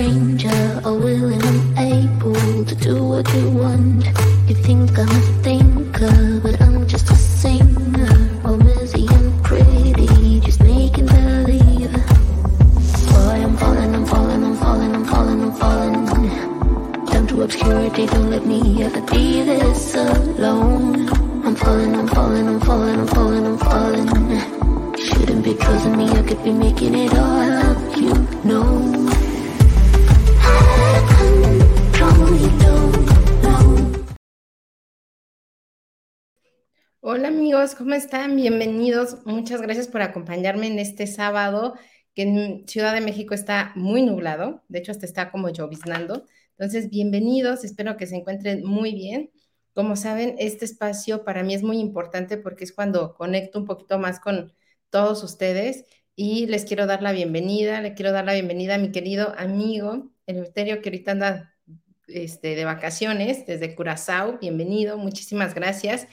stranger, all willing and able to do what you want. You think I'm ¿cómo están? Bienvenidos. Muchas gracias por acompañarme en este sábado que en Ciudad de México está muy nublado. De hecho, hasta está como lloviznando. Entonces, bienvenidos. Espero que se encuentren muy bien. Como saben, este espacio para mí es muy importante porque es cuando conecto un poquito más con todos ustedes y les quiero dar la bienvenida. Le quiero dar la bienvenida a mi querido amigo Eleuterio, que ahorita anda este, de vacaciones desde Curazao. Bienvenido. Muchísimas gracias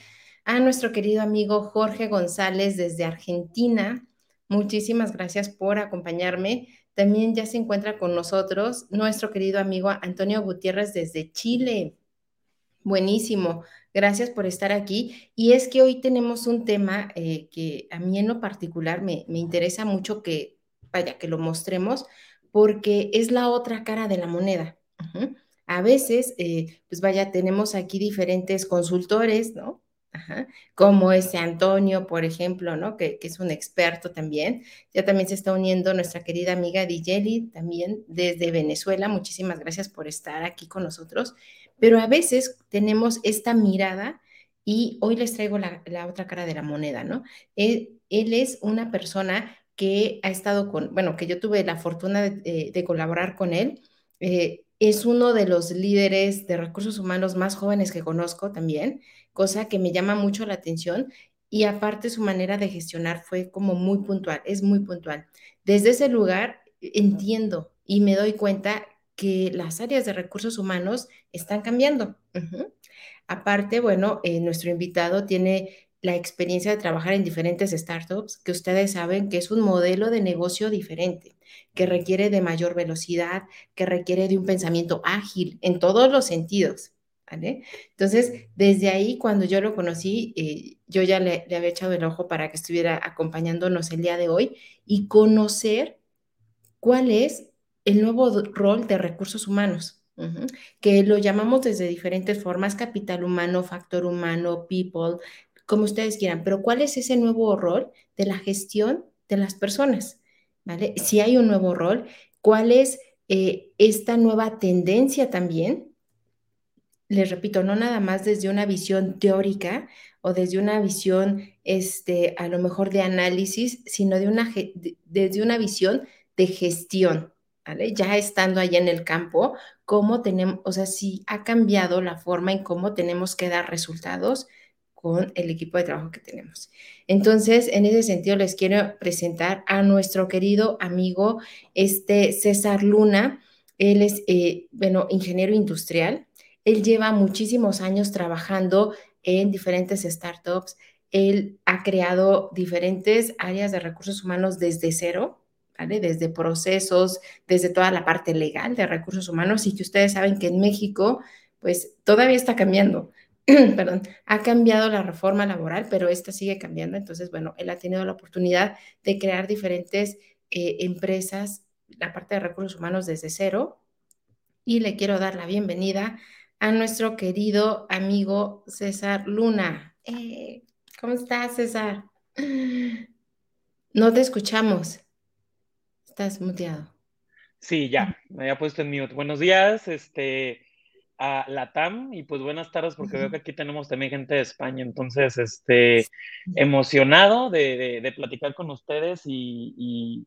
a nuestro querido amigo Jorge González desde Argentina. Muchísimas gracias por acompañarme. También ya se encuentra con nosotros nuestro querido amigo Antonio Gutiérrez desde Chile. Buenísimo. Gracias por estar aquí. Y es que hoy tenemos un tema eh, que a mí en lo particular me, interesa mucho que, vaya, que lo mostremos, porque es la otra cara de la moneda. A veces, eh, pues vaya, tenemos aquí diferentes consultores, ¿no? Como ese Antonio, por ejemplo, ¿no? Que, es un experto también. Ya también se está uniendo nuestra querida amiga Digeli, también desde Venezuela. Muchísimas gracias por estar aquí con nosotros. Pero a veces tenemos esta mirada y hoy les traigo la, otra cara de la moneda, ¿no? Él, es una persona que ha estado con, bueno, que yo tuve la fortuna de, colaborar con él. Eh, es uno de los líderes de recursos humanos más jóvenes que conozco también cosa que me llama mucho la atención y aparte su manera de gestionar fue como muy puntual, es muy puntual. Desde ese lugar entiendo y me doy cuenta que las áreas de recursos humanos están cambiando. Aparte, bueno, eh, nuestro invitado tiene la experiencia de trabajar en diferentes startups, que ustedes saben que es un modelo de negocio diferente, que requiere de mayor velocidad, que requiere de un pensamiento ágil en todos los sentidos. Entonces, desde ahí, cuando yo lo conocí, eh, yo ya le, había echado el ojo para que estuviera acompañándonos el día de hoy y conocer cuál es el nuevo rol de recursos humanos, que lo llamamos desde diferentes formas, capital humano, factor humano, people, como ustedes quieran, pero cuál es ese nuevo rol de la gestión de las personas, ¿vale? Si hay un nuevo rol, cuál es eh, esta nueva tendencia también les repito, no nada más desde una visión teórica o desde una visión, este, a lo mejor de análisis, sino de una, desde una visión de gestión, ¿vale? Ya estando allá en el campo, cómo tenemos, o sea, si ha cambiado la forma en cómo tenemos que dar resultados con el equipo de trabajo que tenemos. Entonces, en ese sentido, les quiero presentar a nuestro querido amigo, este César Luna. Él es, eh, bueno, ingeniero industrial, él lleva muchísimos años trabajando en diferentes startups. Él ha creado diferentes áreas de recursos humanos desde cero, ¿vale? Desde procesos, desde toda la parte legal de recursos humanos y que ustedes saben que en México, pues todavía está cambiando. Perdón, ha cambiado la reforma laboral, pero esta sigue cambiando. Entonces, bueno, él ha tenido la oportunidad de crear diferentes eh, empresas, la parte de recursos humanos desde cero. Y le quiero dar la bienvenida a nuestro querido amigo César Luna. Eh, ¿Cómo estás, César? No te escuchamos. Estás muteado. Sí, ya, me había puesto en mute. Buenos días, este, a Latam, y pues buenas tardes, porque veo que aquí tenemos también gente de España, entonces, este, emocionado de, platicar con ustedes y,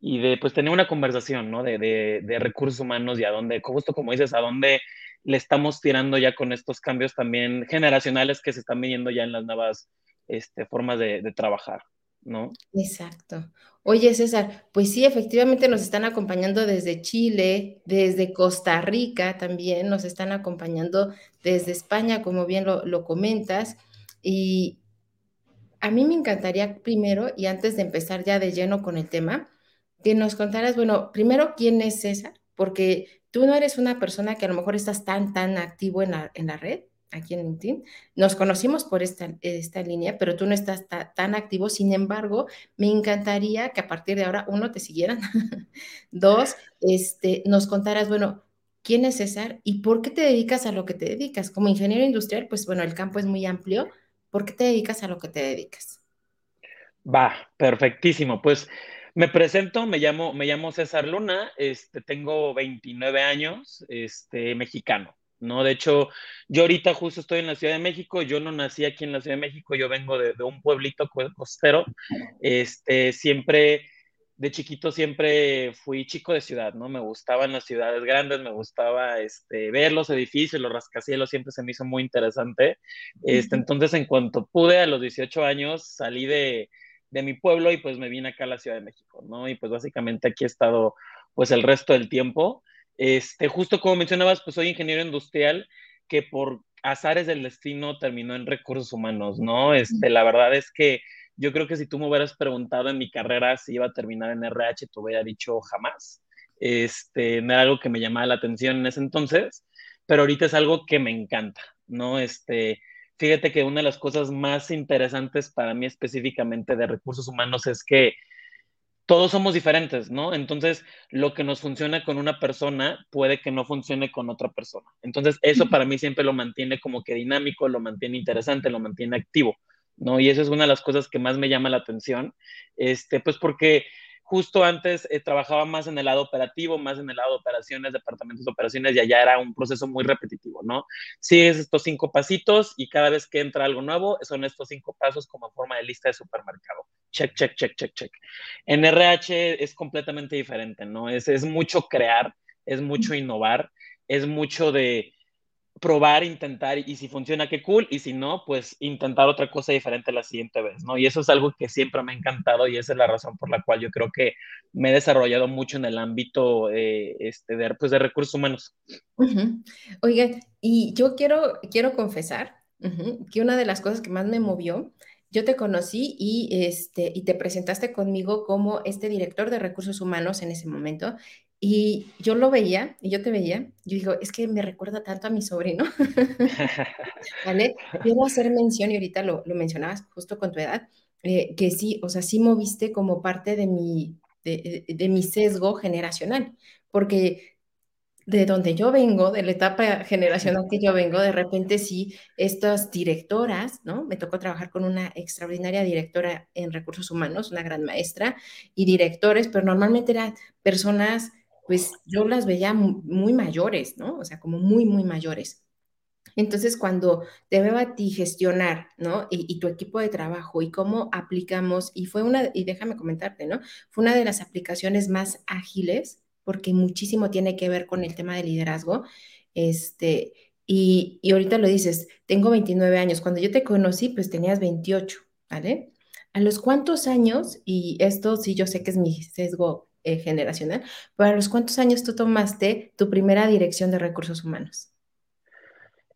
de, pues, tener una conversación, ¿no? De, de, recursos humanos y a dónde, justo como dices, a dónde le estamos tirando ya con estos cambios también generacionales que se están viendo ya en las nuevas este, formas de, trabajar, ¿no? Exacto. Oye, César, pues sí, efectivamente nos están acompañando desde Chile, desde Costa Rica también, nos están acompañando desde España, como bien lo, lo comentas. Y a mí me encantaría primero, y antes de empezar ya de lleno con el tema, que nos contaras, bueno, primero, ¿quién es César? porque tú no eres una persona que a lo mejor estás tan, tan activo en la, en la red, aquí en LinkedIn. Nos conocimos por esta, esta línea, pero tú no estás tan activo. Sin embargo, me encantaría que a partir de ahora, uno, te siguieran. Dos, este, nos contaras, bueno, quién es César y por qué te dedicas a lo que te dedicas. Como ingeniero industrial, pues bueno, el campo es muy amplio. ¿Por qué te dedicas a lo que te dedicas? Va, perfectísimo. Pues me presento, me llamo, me llamo César Luna, este, tengo 29 años, este, mexicano. ¿no? De hecho, yo ahorita justo estoy en la Ciudad de México, yo no nací aquí en la Ciudad de México, yo vengo de, de un pueblito costero, este, siempre, de chiquito siempre fui chico de ciudad, ¿no? Me gustaban las ciudades grandes, me gustaba, este, ver los edificios, los rascacielos, siempre se me hizo muy interesante, este, entonces en cuanto pude, a los 18 años, salí de, de mi pueblo y pues me vine acá a la Ciudad de México, ¿no? Y pues básicamente aquí he estado pues el resto del tiempo. Este, justo como mencionabas, pues soy ingeniero industrial que por azares del destino terminó en recursos humanos, ¿no? Este, la verdad es que yo creo que si tú me hubieras preguntado en mi carrera si iba a terminar en RH, te hubiera dicho jamás. Este, no era algo que me llamaba la atención en ese entonces, pero ahorita es algo que me encanta, ¿no? Este, fíjate que una de las cosas más interesantes para mí específicamente de recursos humanos es que todos somos diferentes, ¿no? Entonces, lo que nos funciona con una persona puede que no funcione con otra persona. Entonces, eso para mí siempre lo mantiene como que dinámico, lo mantiene interesante, lo mantiene activo, ¿no? Y eso es una de las cosas que más me llama la atención, este, pues porque justo antes eh, trabajaba más en el lado operativo, más en el lado de operaciones, departamentos de operaciones, y allá era un proceso muy repetitivo, ¿no? Sigues estos cinco pasitos y cada vez que entra algo nuevo, son estos cinco pasos como forma de lista de supermercado. Check, check, check, check, check. En RH es completamente diferente, ¿no? Es, es mucho crear, es mucho innovar, es mucho de probar, intentar y si funciona, qué cool, y si no, pues intentar otra cosa diferente la siguiente vez, ¿no? Y eso es algo que siempre me ha encantado y esa es la razón por la cual yo creo que me he desarrollado mucho en el ámbito eh, este, de, pues, de recursos humanos. Oiga, y yo quiero, quiero confesar que una de las cosas que más me movió, yo te conocí y, este, y te presentaste conmigo como este director de recursos humanos en ese momento y yo lo veía, y yo te veía, yo digo, es que me recuerda tanto a mi sobrino. ¿Vale? Quiero hacer mención, y ahorita lo, lo mencionabas justo con tu edad, eh, que sí, o sea, sí moviste como parte de mi, de, de, mi sesgo generacional, porque de donde yo vengo, de la etapa generacional que yo vengo, de repente sí, estas directoras, ¿no? Me tocó trabajar con una extraordinaria directora en recursos humanos, una gran maestra, y directores, pero normalmente eran personas pues yo las veía muy mayores, ¿no? O sea, como muy, muy mayores. Entonces, cuando te veo a ti gestionar, ¿no? Y, tu equipo de trabajo y cómo aplicamos, y fue una, y déjame comentarte, ¿no? Fue una de las aplicaciones más ágiles, porque muchísimo tiene que ver con el tema de liderazgo. Este, y, y ahorita lo dices, tengo 29 años. Cuando yo te conocí, pues tenías 28, ¿vale? ¿A los cuántos años? Y esto sí, yo sé que es mi sesgo eh, generacional. ¿Para los cuántos años tú tomaste tu primera dirección de recursos humanos?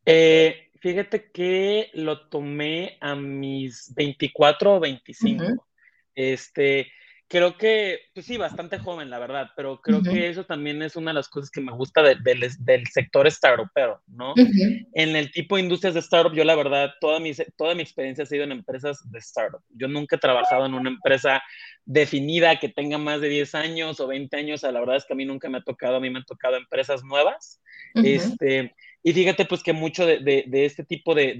Eh, fíjate que lo tomé a mis 24 o 25. Este, creo que, pues sí, bastante joven, la verdad, pero creo que eso también es una de las cosas que me gusta del sector startupero, ¿no? En el tipo de industrias de startup, yo la verdad, toda mi, toda mi experiencia ha sido en empresas de startup. Yo nunca he trabajado en una empresa definida que tenga más de 10 años o 20 años, la verdad es que a mí nunca me ha tocado, a mí me han tocado empresas nuevas. Este, y fíjate pues que mucho de, de, este tipo de,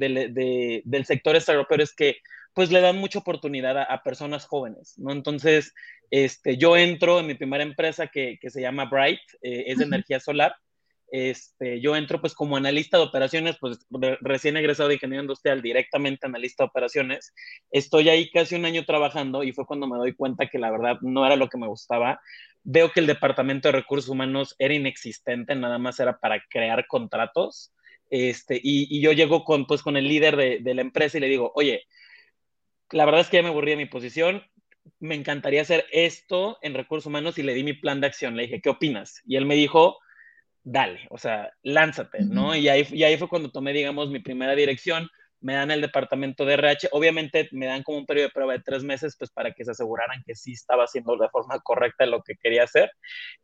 del sector startupero es que pues le dan mucha oportunidad a, personas jóvenes, ¿no? Entonces, este, yo entro en mi primera empresa que, que se llama Bright, eh, es de energía solar. Este, yo entro pues como analista de operaciones, pues recién egresado de ingeniería industrial, directamente analista de operaciones. Estoy ahí casi un año trabajando y fue cuando me doy cuenta que la verdad no era lo que me gustaba. Veo que el departamento de recursos humanos era inexistente, nada más era para crear contratos. Este, y, y yo llego con, pues, con el líder de, de la empresa y le digo, oye, la verdad es que ya me aburrí de mi posición, me encantaría hacer esto en recursos humanos y le di mi plan de acción. Le dije, ¿qué opinas? Y él me dijo, dale, o sea, lánzate, ¿no? Y ahí, y ahí fue cuando tomé, digamos, mi primera dirección. me dan el departamento de RH, obviamente me dan como un periodo de prueba de tres meses, pues para que se aseguraran que sí estaba haciendo de forma correcta lo que quería hacer,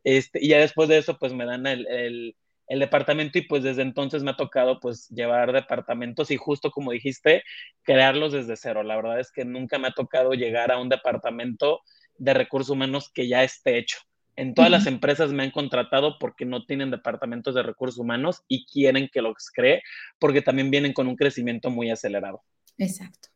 este, y ya después de eso, pues me dan el, el, el departamento y pues desde entonces me ha tocado pues llevar departamentos y justo como dijiste, crearlos desde cero. La verdad es que nunca me ha tocado llegar a un departamento de recursos humanos que ya esté hecho. En todas las empresas me han contratado porque no tienen departamentos de recursos humanos y quieren que los cree porque también vienen con un crecimiento muy acelerado. Exacto.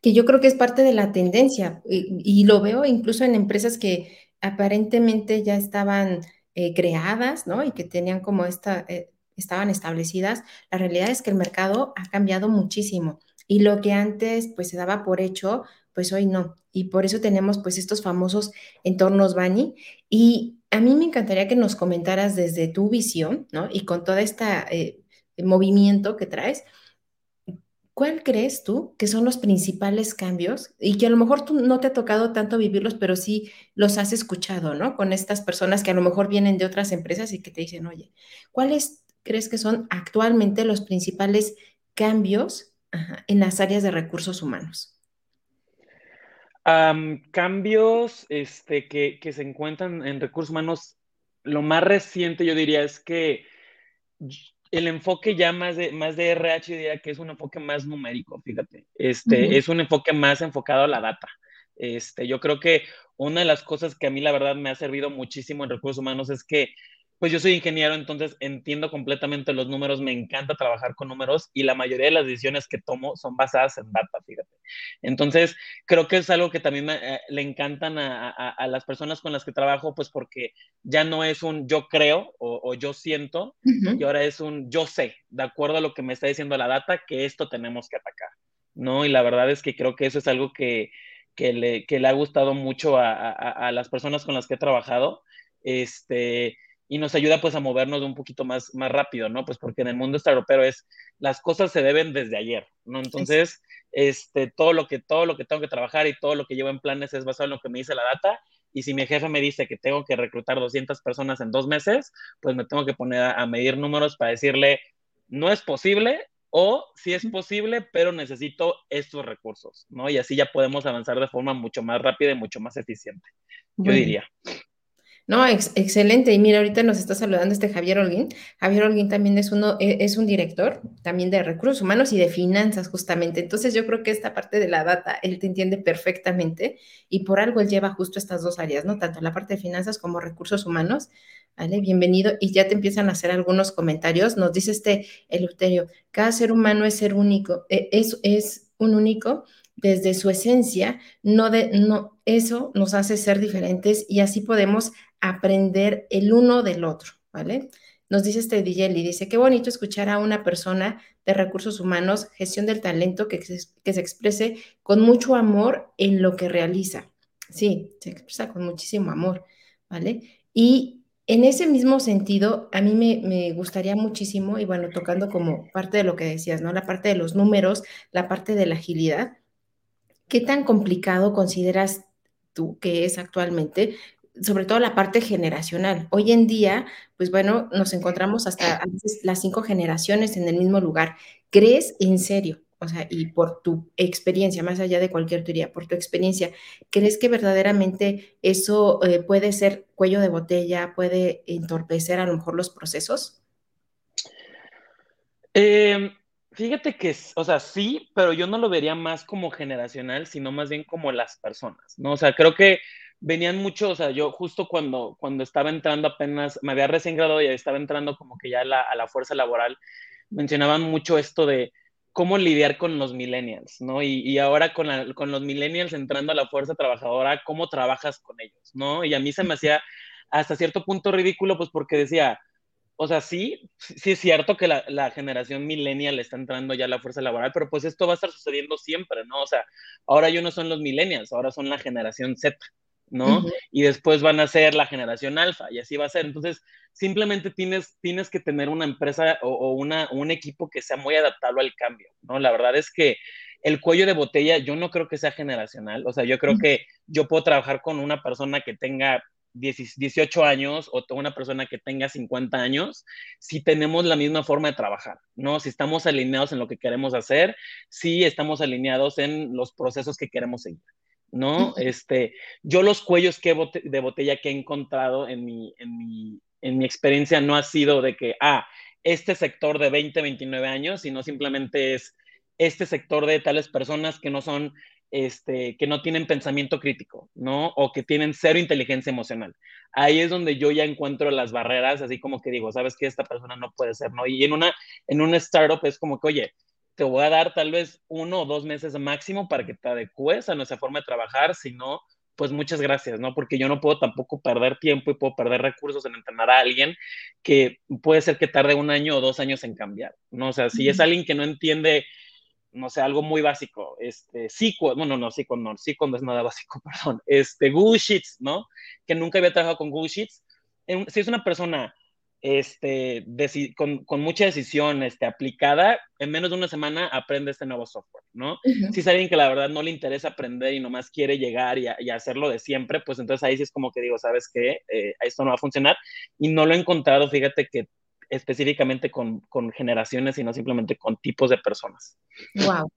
Que yo creo que es parte de la tendencia y, lo veo incluso en empresas que aparentemente ya estaban eh, creadas, ¿no? Y que tenían como esta, eh, estaban establecidas. La realidad es que el mercado ha cambiado muchísimo y lo que antes pues se daba por hecho, pues hoy no. Y por eso tenemos pues estos famosos entornos Bani. Y a mí me encantaría que nos comentaras desde tu visión, ¿no? Y con todo este movimiento que traes, ¿cuál crees tú que son los principales cambios? Y que a lo mejor tú no te ha tocado tanto vivirlos, pero sí los has escuchado, ¿no? Con estas personas que a lo mejor vienen de otras empresas y que te dicen, oye, ¿cuáles crees que son actualmente los principales cambios en las áreas de recursos humanos? Cambios este, que, que, se encuentran en recursos humanos, lo más reciente yo diría es que el enfoque ya más de, más de RH diría que es un enfoque más numérico, fíjate, este, es un enfoque más enfocado a la data. Este, yo creo que una de las cosas que a mí la verdad me ha servido muchísimo en recursos humanos es que pues yo soy ingeniero, entonces entiendo completamente los números, me encanta trabajar con números y la mayoría de las decisiones que tomo son basadas en data, fíjate. Entonces, creo que es algo que también eh, le encantan a, las personas con las que trabajo, pues porque ya no es un yo creo o, yo siento, y ahora es un yo sé, de acuerdo a lo que me está diciendo la data, que esto tenemos que atacar, ¿no? Y la verdad es que creo que eso es algo que, que, le, que le ha gustado mucho a, a las personas con las que he trabajado. Este, y nos ayuda pues a movernos un poquito más, más rápido, ¿no? Pues porque en el mundo europeo es, las cosas se deben desde ayer, ¿no? Entonces, este, todo lo que, todo lo que tengo que trabajar y todo lo que llevo en planes es basado en lo que me dice la data, y si mi jefe me dice que tengo que reclutar 200 personas en dos meses, pues me tengo que poner a, medir números para decirle, no es posible, o si es posible, pero necesito estos recursos, ¿no? Y así ya podemos avanzar de forma mucho más rápida y mucho más eficiente, yo diría. No, excelente. Y mira, ahorita nos está saludando este Javier Holguín. Javier Holguín también es, uno, e, es un director también de recursos humanos y de finanzas, justamente. Entonces yo creo que esta parte de la data, él te entiende perfectamente y por algo él lleva justo estas dos áreas, ¿no? Tanto la parte de finanzas como recursos humanos. ¿Vale? Bienvenido. Y ya te empiezan a hacer algunos comentarios. Nos dice este Eleuterio, cada ser humano es ser único, e, es, es un único desde su esencia, no de, no, eso nos hace ser diferentes y así podemos aprender el uno del otro, ¿vale? Nos dice este y dice, qué bonito escuchar a una persona de recursos humanos, gestión del talento, que que se exprese con mucho amor en lo que realiza. Sí, se expresa con muchísimo amor, ¿vale? Y en ese mismo sentido, a mí me, me, gustaría muchísimo, y bueno, tocando como parte de lo que decías, ¿no? La parte de los números, la parte de la agilidad, ¿qué tan complicado consideras tú que es actualmente sobre todo la parte generacional. Hoy en día, pues bueno, nos encontramos hasta las cinco generaciones en el mismo lugar. ¿Crees en serio? O sea, y por tu experiencia, más allá de cualquier teoría, por tu experiencia, ¿crees que verdaderamente eso eh, puede ser cuello de botella, puede entorpecer a lo mejor los procesos? Em, fíjate que, o sea, sí, pero yo no lo vería más como generacional, sino más bien como las personas, ¿no? O sea, creo que venían mucho, o sea, yo justo cuando, cuando estaba entrando apenas, me había recién graduado y estaba entrando como que ya a la, a la fuerza laboral, mencionaban mucho esto de cómo lidiar con los millennials, ¿no? Y, y ahora con, la, con, los millennials entrando a la fuerza trabajadora, ¿cómo trabajas con ellos, ¿no? Y a mí se me hacía hasta cierto punto ridículo, pues porque decía, o sea, sí, sí es cierto que la, la, generación millennial está entrando ya a la fuerza laboral, pero pues esto va a estar sucediendo siempre, ¿no? O sea, ahora ya no son los millennials, ahora son la generación Z, ¿no? Y después van a ser la generación alfa y así va a ser. Entonces, simplemente tienes, tienes que tener una empresa o, una, un equipo que sea muy adaptable al cambio, ¿no? La verdad es que el cuello de botella yo no creo que sea generacional, o sea, yo creo que yo puedo trabajar con una persona que tenga 18 años o una persona que tenga 50 años, si tenemos la misma forma de trabajar, ¿no? Si estamos alineados en lo que queremos hacer, si estamos alineados en los procesos que queremos seguir. ¿No? Este, yo los cuellos que de botella que he encontrado en mi, en, mi, en mi experiencia no ha sido de que, ah, este sector de 20, 29 años, sino simplemente es este sector de tales personas que no son, este, que no tienen pensamiento crítico, ¿no? O que tienen cero inteligencia emocional. Ahí es donde yo ya encuentro las barreras, así como que digo, sabes que esta persona no puede ser, ¿no? Y en una, en una startup es como que, oye, te voy a dar tal vez uno o dos meses máximo para que te adecues a nuestra forma de trabajar, si no, pues muchas gracias, ¿no? Porque yo no puedo tampoco perder tiempo y puedo perder recursos en entrenar a alguien que puede ser que tarde un año o dos años en cambiar, ¿no? O sea, si es alguien que no entiende, no sé, algo muy básico, este, SQL, bueno, no, SQL no, SQL no es nada básico, perdón, este, Google Sheets, ¿no? Que nunca había trabajado con Google Sheets. Si es una persona este, con, con, mucha decisión este, aplicada, en menos de una semana aprende este nuevo software, ¿no? Si es alguien que la verdad no le interesa aprender y nomás quiere llegar y, y hacerlo de siempre, pues entonces ahí sí es como que digo, ¿sabes qué? Eh, esto no va a funcionar. Y no lo he encontrado, fíjate que específicamente con, con generaciones, sino simplemente con tipos de personas. Wow.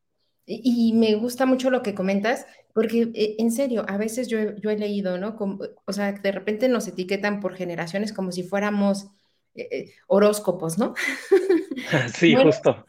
Y me gusta mucho lo que comentas, porque eh, en serio, a veces yo, yo he leído, ¿no? Como, o sea, de repente nos etiquetan por generaciones como si fuéramos eh, eh, horóscopos, ¿no? Sí, justo.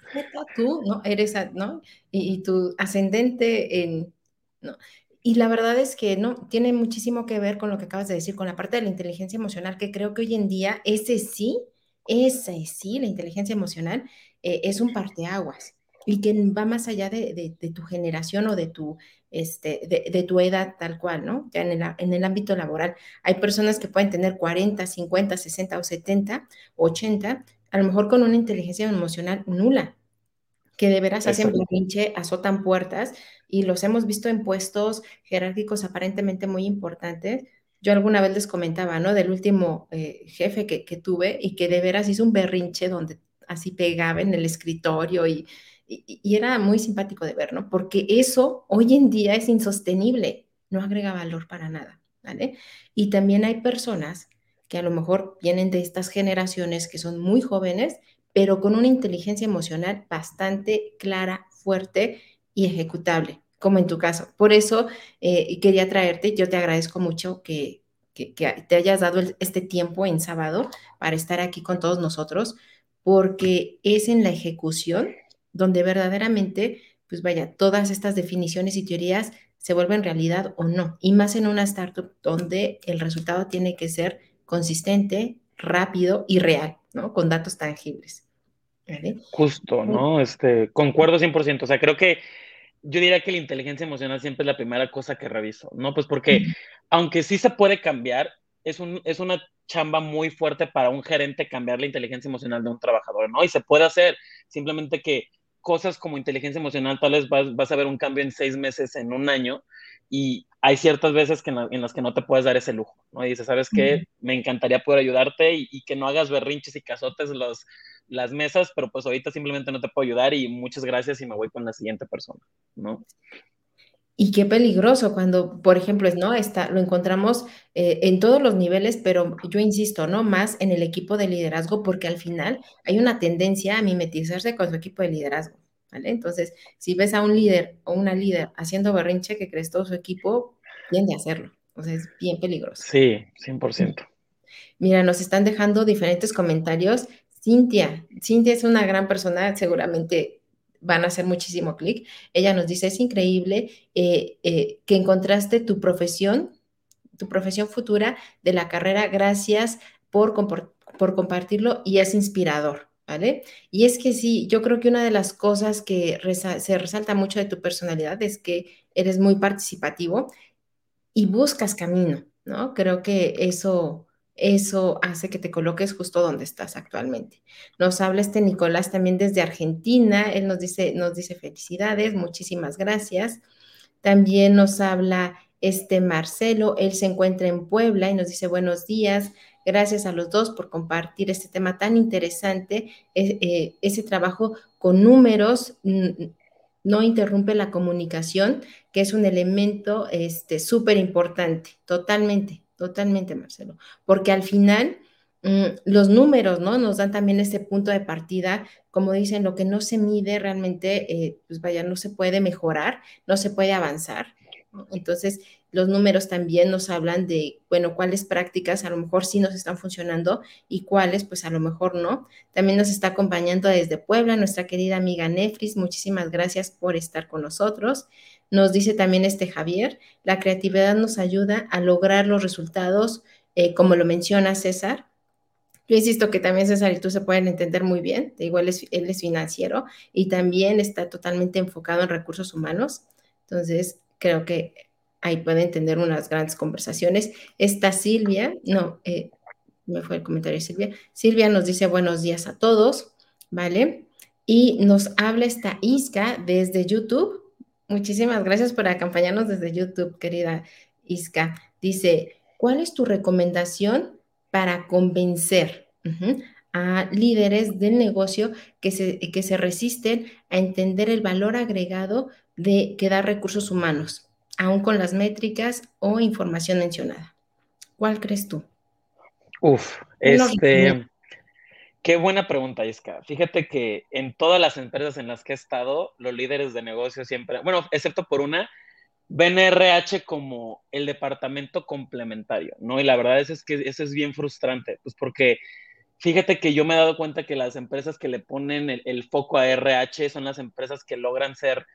Tú, ¿no? Eres, ¿no? Y, tu ascendente en, ¿no? Y la verdad es que no, tiene muchísimo que ver con lo que acabas de decir, con la parte de la inteligencia emocional, que creo que hoy en día ese sí, ese sí, la inteligencia emocional eh, es un parteaguas y que va más allá de, tu generación o de tu, este, de, tu edad tal cual, ¿no? Ya en el, en el ámbito laboral. Hay personas que pueden tener 40, 50, 60 o 70, 80, a lo mejor con una inteligencia emocional nula, que de veras hacen pinche, azotan puertas y los hemos visto en puestos jerárquicos aparentemente muy importantes. Yo alguna vez les comentaba, ¿no? Del último eh, jefe que, que tuve y que de veras hizo un berrinche donde así pegaba en el escritorio y y, era muy simpático de ver, ¿no? Porque eso hoy en día es insostenible, no agrega valor para nada, ¿vale? Y también hay personas que a lo mejor vienen de estas generaciones que son muy jóvenes, pero con una inteligencia emocional bastante clara, fuerte y ejecutable, como en tu caso. Por eso eh, quería traerte, yo te agradezco mucho que, que, te hayas dado este tiempo en sábado para estar aquí con todos nosotros, porque es en la ejecución donde verdaderamente, pues vaya, todas estas definiciones y teorías se vuelven realidad o no. Y más en una startup donde el resultado tiene que ser consistente, rápido y real, ¿no? Con datos tangibles. Justo, ¿no? Este, concuerdo 100%. O sea, creo que yo diría que la inteligencia emocional siempre es la primera cosa que reviso, ¿no? Pues porque aunque sí se puede cambiar, es, un, es una chamba muy fuerte para un gerente cambiar la inteligencia emocional de un trabajador, ¿no? Y se puede hacer, simplemente que cosas como inteligencia emocional, tal vez vas, a ver un cambio en seis meses, en un año, y hay ciertas veces que en, las que no te puedes dar ese lujo, ¿no? Y dices, ¿sabes qué? Me encantaría poder ayudarte y, que no hagas berrinches y cazotes los, las mesas, pero pues ahorita simplemente no te puedo ayudar y muchas gracias y me voy con la siguiente persona, ¿no? Y qué peligroso cuando, por ejemplo, ¿no? Está, lo encontramos eh, en todos los niveles, pero yo insisto, ¿no? Más en el equipo de liderazgo, porque al final hay una tendencia a mimetizarse con su equipo de liderazgo, ¿vale? Entonces, si ves a un líder o una líder haciendo berrinche que crees todo su equipo, tiende a hacerlo. O sea, es bien peligroso. Sí, 100%. Mira, nos están dejando diferentes comentarios. Cintia, Cintia es una gran persona, seguramente van a hacer muchísimo clic. Ella nos dice, es increíble eh, eh, que encontraste tu profesión, tu profesión futura de la carrera, gracias por, por compartirlo y es inspirador. ¿Vale? Y es que sí, yo creo que una de las cosas que se resalta mucho de tu personalidad es que eres muy participativo y buscas camino, ¿no? Creo que eso, eso hace que te coloques justo donde estás actualmente. Nos habla este Nicolás también desde Argentina, él nos dice, nos dice felicidades, muchísimas gracias. También nos habla este Marcelo, él se encuentra en Puebla y nos dice buenos días, gracias a los dos por compartir este tema tan interesante, e, eh, ese trabajo con números no interrumpe la comunicación, que es un elemento súper este, importante, totalmente, totalmente, Marcelo, porque al final mm, los números, ¿no? Nos dan también ese punto de partida, como dicen, lo que no se mide realmente, eh, pues vaya, no se puede mejorar, no se puede avanzar. Entonces, los números también nos hablan de, bueno, cuáles prácticas a lo mejor sí nos están funcionando y cuáles pues a lo mejor no. También nos está acompañando desde Puebla nuestra querida amiga Nefris. Muchísimas gracias por estar con nosotros. Nos dice también este Javier, la creatividad nos ayuda a lograr los resultados, eh, como lo menciona César. Yo insisto que también César y tú se pueden entender muy bien, igual es, él es financiero y también está totalmente enfocado en recursos humanos. Entonces, creo que ahí pueden tener unas grandes conversaciones. Esta Silvia, no, eh, me fue el comentario de Silvia. Silvia nos dice buenos días a todos, ¿vale? Y nos habla esta Isca desde YouTube. Muchísimas gracias por acompañarnos desde YouTube, querida Isca. Dice, ¿cuál es tu recomendación para convencer a líderes del negocio que se, que se resisten a entender el valor agregado de que da recursos humanos? aún con las métricas o información mencionada. ¿Cuál crees tú? Uf, este, qué buena pregunta, Iska. Fíjate que en todas las empresas en las que he estado, los líderes de negocio siempre, bueno, excepto por una, ven RH como el departamento complementario, ¿no? Y la verdad es, que eso es bien frustrante, pues porque fíjate que yo me he dado cuenta que las empresas que le ponen el foco a RH son las empresas que logran ser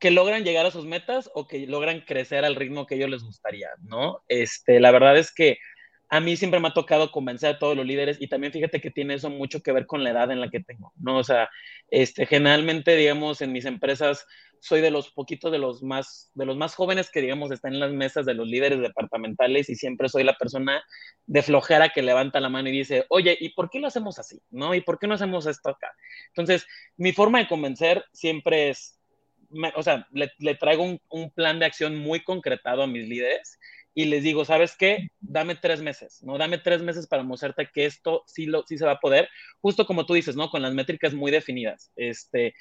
que logran llegar a sus metas o que logran crecer al ritmo que ellos les gustaría, ¿no? Este, la verdad es que a mí siempre me ha tocado convencer a todos los líderes y también fíjate que tiene eso mucho que ver con la edad en la que tengo, ¿no? O sea, este, generalmente, digamos, en mis empresas soy de los poquitos de los más, de los más jóvenes que, digamos, están en las mesas de los líderes departamentales y siempre soy la persona de flojera que levanta la mano y dice, oye, ¿y por qué lo hacemos así? ¿No? ¿Y por qué no hacemos esto acá? Entonces, mi forma de convencer siempre es, o sea, le, traigo un, plan de acción muy concretado a mis líderes y les digo, ¿sabes qué? Dame tres meses, ¿no? Dame tres meses para mostrarte que esto sí, lo, sí se va a poder, justo como tú dices, ¿no? Con las métricas muy definidas. Este,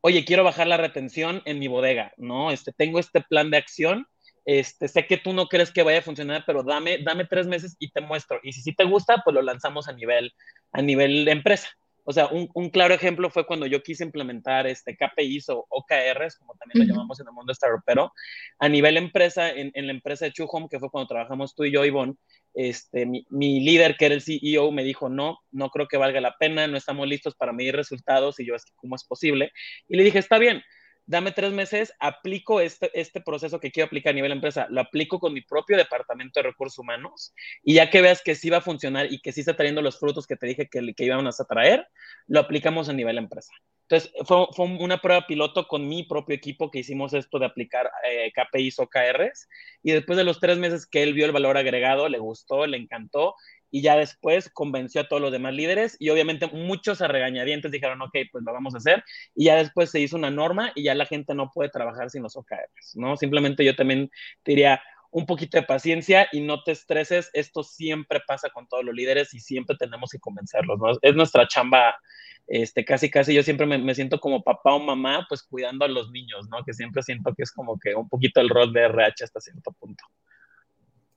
oye, quiero bajar la retención en mi bodega, ¿no? Este, tengo este plan de acción, este, sé que tú no crees que vaya a funcionar, pero dame, dame tres meses y te muestro. Y si sí te gusta, pues lo lanzamos a nivel, a nivel empresa, o sea, un, un, claro ejemplo fue cuando yo quise implementar este KPIs o OKRs, como también lo llamamos en el mundo pero a nivel empresa, en, en, la empresa de Chuhome, que fue cuando trabajamos tú y yo, Ivonne, este, mi, mi, líder, que era el CEO, me dijo, no, no creo que valga la pena, no estamos listos para medir resultados, y yo, es que, ¿cómo es posible? Y le dije, está bien, dame tres meses, aplico este, este proceso que quiero aplicar a nivel empresa, lo aplico con mi propio departamento de recursos humanos y ya que veas que sí va a funcionar y que sí está trayendo los frutos que te dije que, que íbamos a traer, lo aplicamos a nivel empresa. Entonces, fue, fue, una prueba piloto con mi propio equipo que hicimos esto de aplicar eh, KPIs o KRs. Y después de los tres meses que él vio el valor agregado, le gustó, le encantó y ya después convenció a todos los demás líderes y obviamente muchos a regañadientes dijeron, ok, pues lo vamos a hacer y ya después se hizo una norma y ya la gente no puede trabajar sin los OKRs, ¿no? Simplemente yo también diría un poquito de paciencia y no te estreses, esto siempre pasa con todos los líderes y siempre tenemos que convencerlos, ¿no? Es nuestra chamba, este, casi, casi yo siempre me, me siento como papá o mamá, pues cuidando a los niños, ¿no? Que siempre siento que es como que un poquito el rol de RH hasta cierto punto.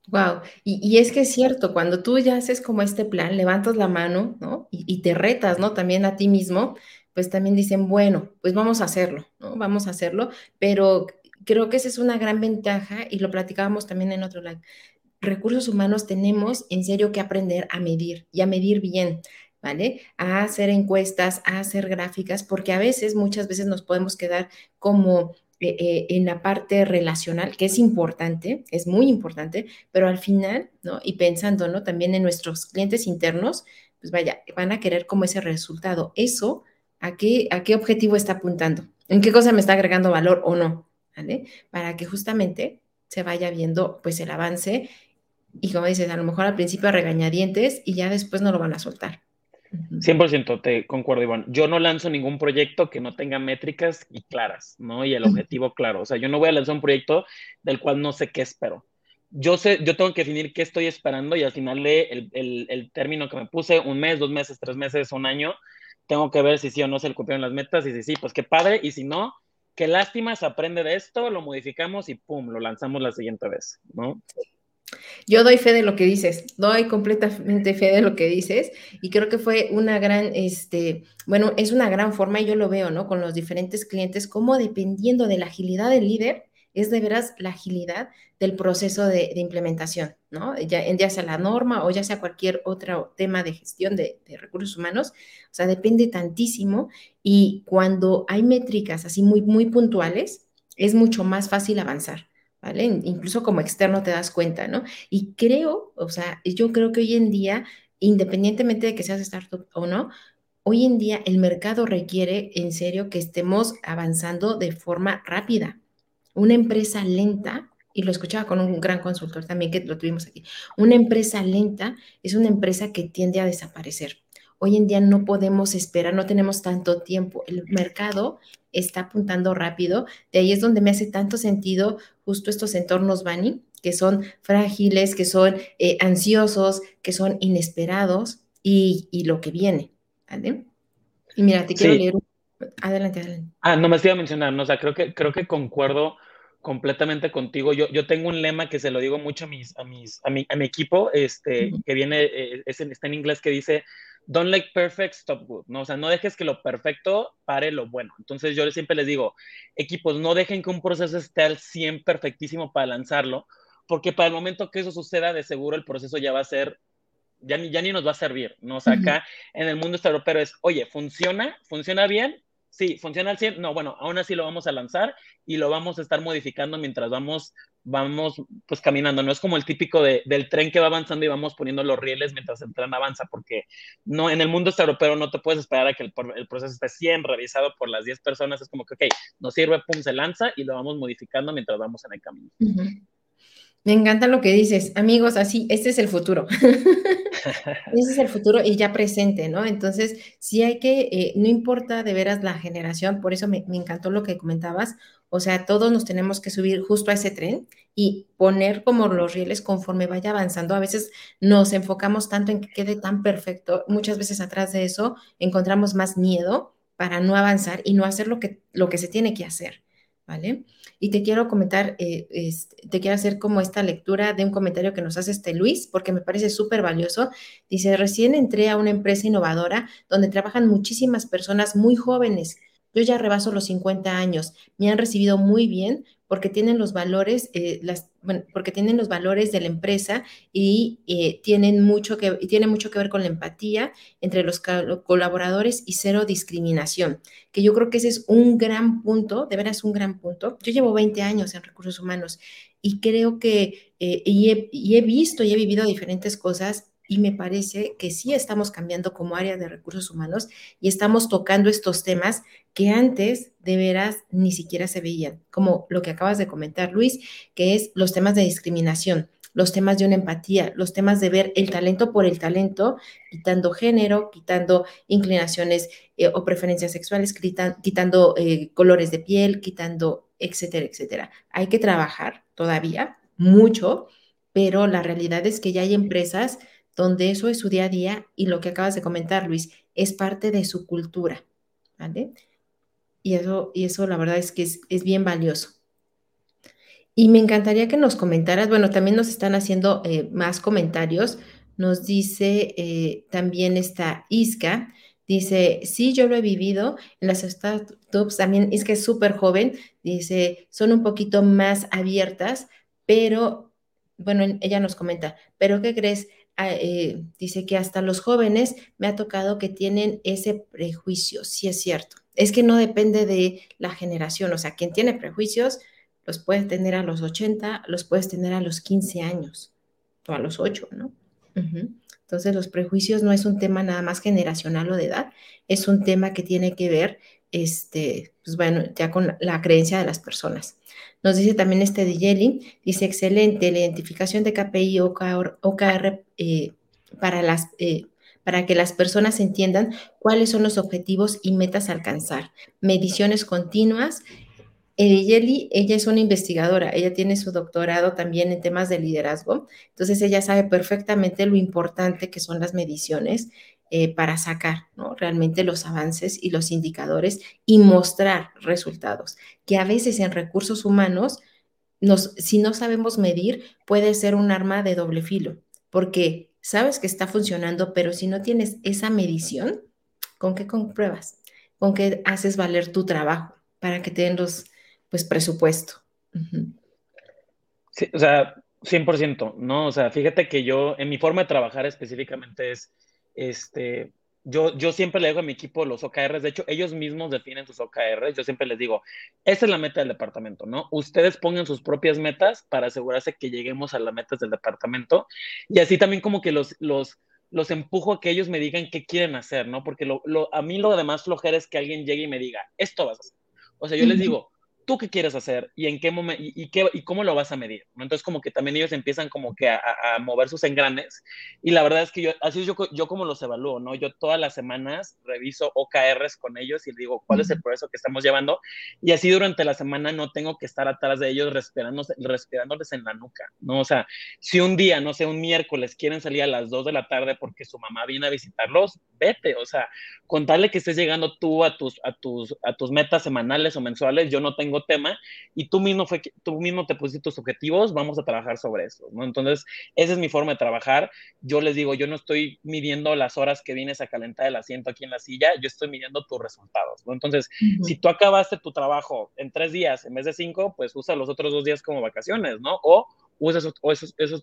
Wow, y, es que es cierto, cuando tú ya haces como este plan, levantas la mano, ¿no? Y, te retas, ¿no? También a ti mismo, pues también dicen, bueno, pues vamos a hacerlo, ¿no? Vamos a hacerlo, pero creo que esa es una gran ventaja y lo platicábamos también en otro lado. Recursos humanos tenemos en serio que aprender a medir y a medir bien. ¿Vale? A hacer encuestas, a hacer gráficas, porque a veces, muchas veces nos podemos quedar como eh, en la parte relacional, que es importante, es muy importante, pero al final, ¿no? Y pensando, ¿no? También en nuestros clientes internos, pues vaya, van a querer como ese resultado. Eso, ¿a qué, a qué objetivo está apuntando? ¿En qué cosa me está agregando valor o no? ¿Vale? Para que justamente se vaya viendo, pues, el avance y como dices, a lo mejor al principio regañadientes y ya después no lo van a soltar. 100% te concuerdo, Iván. Yo no lanzo ningún proyecto que no tenga métricas y claras, ¿no? Y el objetivo claro. O sea, yo no voy a lanzar un proyecto del cual no sé qué espero. Yo sé, yo tengo que definir qué estoy esperando y al final de el, el, el término que me puse, un mes, dos meses, tres meses, un año, tengo que ver si sí o no se le cumplieron las metas y si sí, pues qué padre. Y si no, qué lástima, se aprende de esto, lo modificamos y pum, lo lanzamos la siguiente vez, ¿no? Yo doy fe de lo que dices, doy completamente fe de lo que dices y creo que fue una gran, este, bueno, es una gran forma y yo lo veo, ¿no? Con los diferentes clientes, como dependiendo de la agilidad del líder, es de veras la agilidad del proceso de, implementación, ¿no? Ya, ya, sea la norma o ya sea cualquier otro tema de gestión de, de, recursos humanos, o sea, depende tantísimo y cuando hay métricas así muy, muy puntuales, es mucho más fácil avanzar. Incluso como externo te das cuenta, ¿no? Y creo, o sea, yo creo que hoy en día, independientemente de que seas startup o no, hoy en día el mercado requiere en serio que estemos avanzando de forma rápida, una empresa lenta, y lo escuchaba con un gran consultor también que lo tuvimos aquí, una empresa lenta es una empresa que tiende a desaparecer. Hoy en día no podemos esperar, no tenemos tanto tiempo. El mercado está apuntando rápido. De ahí es donde me hace tanto sentido justo estos entornos Bani, que son frágiles, que son eh, ansiosos, que son inesperados y, lo que viene. ¿vale? Y mira, te quiero leer. Adelante, adelante. Ah, no me iba a mencionar, no, o sea, creo que, creo que concuerdo completamente contigo. Yo, yo tengo un lema que se lo digo mucho a, mis, a, mis, a, mi, a mi equipo, este, que viene, eh, es está en inglés, que dice, don't like perfect, stop good, ¿no? O sea, no dejes que lo perfecto pare lo bueno. Entonces yo siempre les digo, equipos, no dejen que un proceso esté al 100 perfectísimo para lanzarlo, porque para el momento que eso suceda, de seguro el proceso ya va a ser, ya ni, ya ni nos va a servir, ¿no? O sea, acá en el mundo europeo es, oye, ¿funciona? ¿Funciona bien? sí, funciona al 100, no, bueno, aún así lo vamos a lanzar y lo vamos a estar modificando mientras vamos, vamos pues caminando, no es como el típico de, del tren que va avanzando y vamos poniendo los rieles mientras el tren avanza, porque no, en el mundo europeo no te puedes esperar a que el, el, proceso esté 100 revisado por las 10 personas, es como que, ok, nos sirve, pum, se lanza y lo vamos modificando mientras vamos en el camino. Me encanta lo que dices, amigos, así, este es el futuro. Ese es el futuro y ya presente, ¿no? Entonces, sí hay que, eh, no importa de veras la generación, por eso me, encantó lo que comentabas, o sea, todos nos tenemos que subir justo a ese tren y poner como los rieles conforme vaya avanzando. A veces nos enfocamos tanto en que quede tan perfecto, muchas veces atrás de eso encontramos más miedo para no avanzar y no hacer lo que, lo que se tiene que hacer. ¿Vale? Y te quiero comentar, eh, te quiero hacer como esta lectura de un comentario que nos hace este Luis, porque me parece súper valioso. Dice, recién entré a una empresa innovadora donde trabajan muchísimas personas muy jóvenes. Yo ya rebaso los 50 años. Me han recibido muy bien, porque tienen los valores, eh, las, porque tienen los valores de la empresa y eh, tienen mucho que, tiene mucho que ver con la empatía entre los colaboradores y cero discriminación, que yo creo que ese es un gran punto, de veras un gran punto. Yo llevo 20 años en recursos humanos y creo que, eh, y he visto y he vivido diferentes cosas y me parece que sí estamos cambiando como área de recursos humanos y estamos tocando estos temas que antes de veras ni siquiera se veían, como lo que acabas de comentar, Luis, que es los temas de discriminación, los temas de una empatía, los temas de ver el talento por el talento, quitando género, quitando inclinaciones eh, o preferencias sexuales, quitando eh, colores de piel, quitando, etcétera, etcétera. Hay que trabajar todavía mucho, pero la realidad es que ya hay empresas donde eso es su día a día y lo que acabas de comentar, Luis, es parte de su cultura, ¿vale? Y eso, y eso la verdad es que es, bien valioso. Y me encantaría que nos comentaras, bueno, también nos están haciendo eh, más comentarios. Nos dice eh, también esta Isca, dice, sí, yo lo he vivido en las startups, también que es súper joven, dice, son un poquito más abiertas, pero, bueno, ella nos comenta, pero ¿qué crees? Eh, dice que hasta los jóvenes me ha tocado que tienen ese prejuicio, sí es cierto. Es que no depende de la generación, o sea, quien tiene prejuicios los puedes tener a los 80, los puedes tener a los 15 años o a los 8, ¿no? Entonces los prejuicios no es un tema nada más generacional o de edad, es un tema que tiene que ver, este, pues bueno, ya con la creencia de las personas. Nos dice también este Yelling, dice excelente, la identificación de KPI o OKR, eh, para, las, eh, para que las personas entiendan cuáles son los objetivos y metas a alcanzar. Mediciones continuas. Ediyeli, ella es una investigadora, ella tiene su doctorado también en temas de liderazgo, entonces ella sabe perfectamente lo importante que son las mediciones eh, para sacar ¿no? realmente los avances y los indicadores y mostrar resultados, que a veces en recursos humanos nos, si no sabemos medir, puede ser un arma de doble filo, porque sabes que está funcionando, pero si no tienes esa medición, ¿con qué compruebas? ¿Con qué haces valer tu trabajo para que te den los, pues, presupuesto? Sí, o sea, 100%, ¿no? O sea, fíjate que yo, en mi forma de trabajar específicamente es, este, yo, yo siempre le digo a mi equipo los OKRs, de hecho, ellos mismos definen sus OKRs, yo siempre les digo, esa es la meta del departamento, ¿no? Ustedes pongan sus propias metas para asegurarse que lleguemos a las metas del departamento y así también como que los, los, los empujo a que ellos me digan qué quieren hacer, ¿no? Porque lo, lo, a mí lo demás flojera es que alguien llegue y me diga, esto vas a hacer. O sea, yo les digo, tú qué quieres hacer y en qué momento y, qué, y cómo lo vas a medir. Entonces, como que también ellos empiezan como que a, a, mover sus engranes. Y la verdad es que yo, así es yo, yo como los evalúo, ¿no? Yo todas las semanas reviso OKRs con ellos y les digo cuál es el proceso que estamos llevando. Y así durante la semana no tengo que estar atrás de ellos respirándoles en la nuca, ¿no? O sea, si un día, no sé, un miércoles quieren salir a las 2 de la tarde porque su mamá viene a visitarlos, vete. O sea, contarle que estés llegando tú a tus, a tus, a tus metas semanales o mensuales, yo no tengo tema y tú mismo, fue, tú mismo te pusiste tus objetivos, vamos a trabajar sobre eso, ¿no? Entonces, esa es mi forma de trabajar. Yo les digo, yo no estoy midiendo las horas que vienes a calentar el asiento aquí en la silla, yo estoy midiendo tus resultados, ¿no? Entonces, si tú acabaste tu trabajo en tres días en vez de cinco, pues usa los otros dos días como vacaciones, ¿no? O usa esos, esos,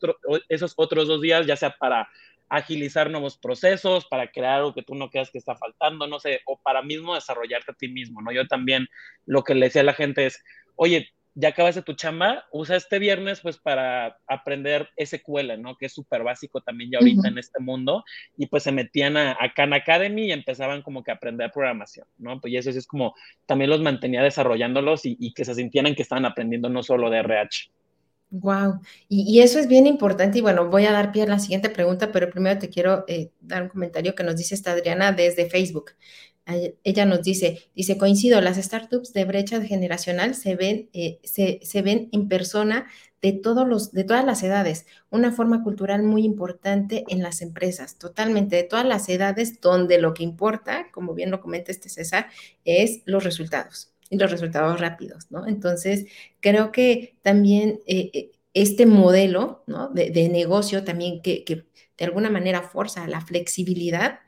esos otros dos días ya sea para agilizar nuevos procesos, para crear algo que tú no creas que está faltando, no sé, o para mismo desarrollarte a ti mismo, ¿no? Yo también lo que le decía a la gente es, oye, ya acabaste tu chamba, usa este viernes pues para aprender SQL, ¿no? Que es súper básico también ya ahorita en este mundo, y pues se metían a, a, Khan Academy y empezaban como que a aprender programación, ¿no? Pues y eso es como también los mantenía desarrollándolos y, y que se sintieran que estaban aprendiendo no solo de RH. Wow, y, eso es bien importante. Y bueno, voy a dar pie a la siguiente pregunta, pero primero te quiero eh, dar un comentario que nos dice esta Adriana desde Facebook. Ella nos dice, dice, coincido, las startups de brecha generacional se ven, eh, se, se, ven en persona de, todos los, de todas las edades, una forma cultural muy importante en las empresas, totalmente, de todas las edades, donde lo que importa, como bien lo comenta este César, es los resultados y los resultados rápidos, ¿no? Entonces, creo que también eh, eh, este modelo ¿no? de, negocio también que, de alguna manera forza la flexibilidad,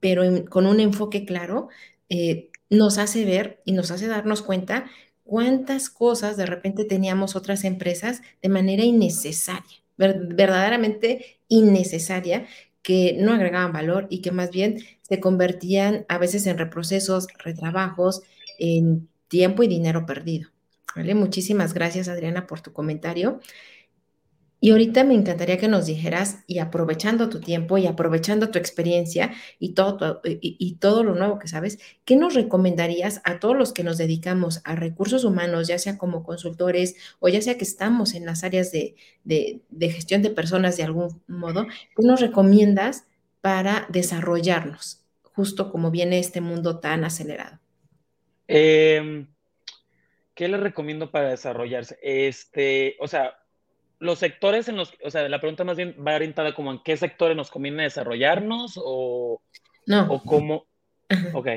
pero con un enfoque claro, eh, nos hace ver y nos hace darnos cuenta cuántas cosas de repente teníamos otras empresas de manera innecesaria, verdaderamente innecesaria, que no agregaban valor y que más bien se convertían a veces en reprocesos, retrabajos, en tiempo y dinero perdido. ¿Vale? Muchísimas gracias, Adriana, por tu comentario. Y ahorita me encantaría que nos dijeras, y aprovechando tu tiempo y aprovechando tu experiencia y todo, y, todo lo nuevo que sabes, ¿qué nos recomendarías a todos los que nos dedicamos a recursos humanos, ya sea como consultores o ya sea que estamos en las áreas de, de, de gestión de personas de algún modo? ¿Qué nos recomiendas para desarrollarnos, justo como viene este mundo tan acelerado? Eh, ¿Qué les recomiendo para desarrollarse? Este, o sea, los sectores en los, o sea, la pregunta más bien va orientada como en qué sectores nos conviene desarrollarnos o, no. o cómo. Ok.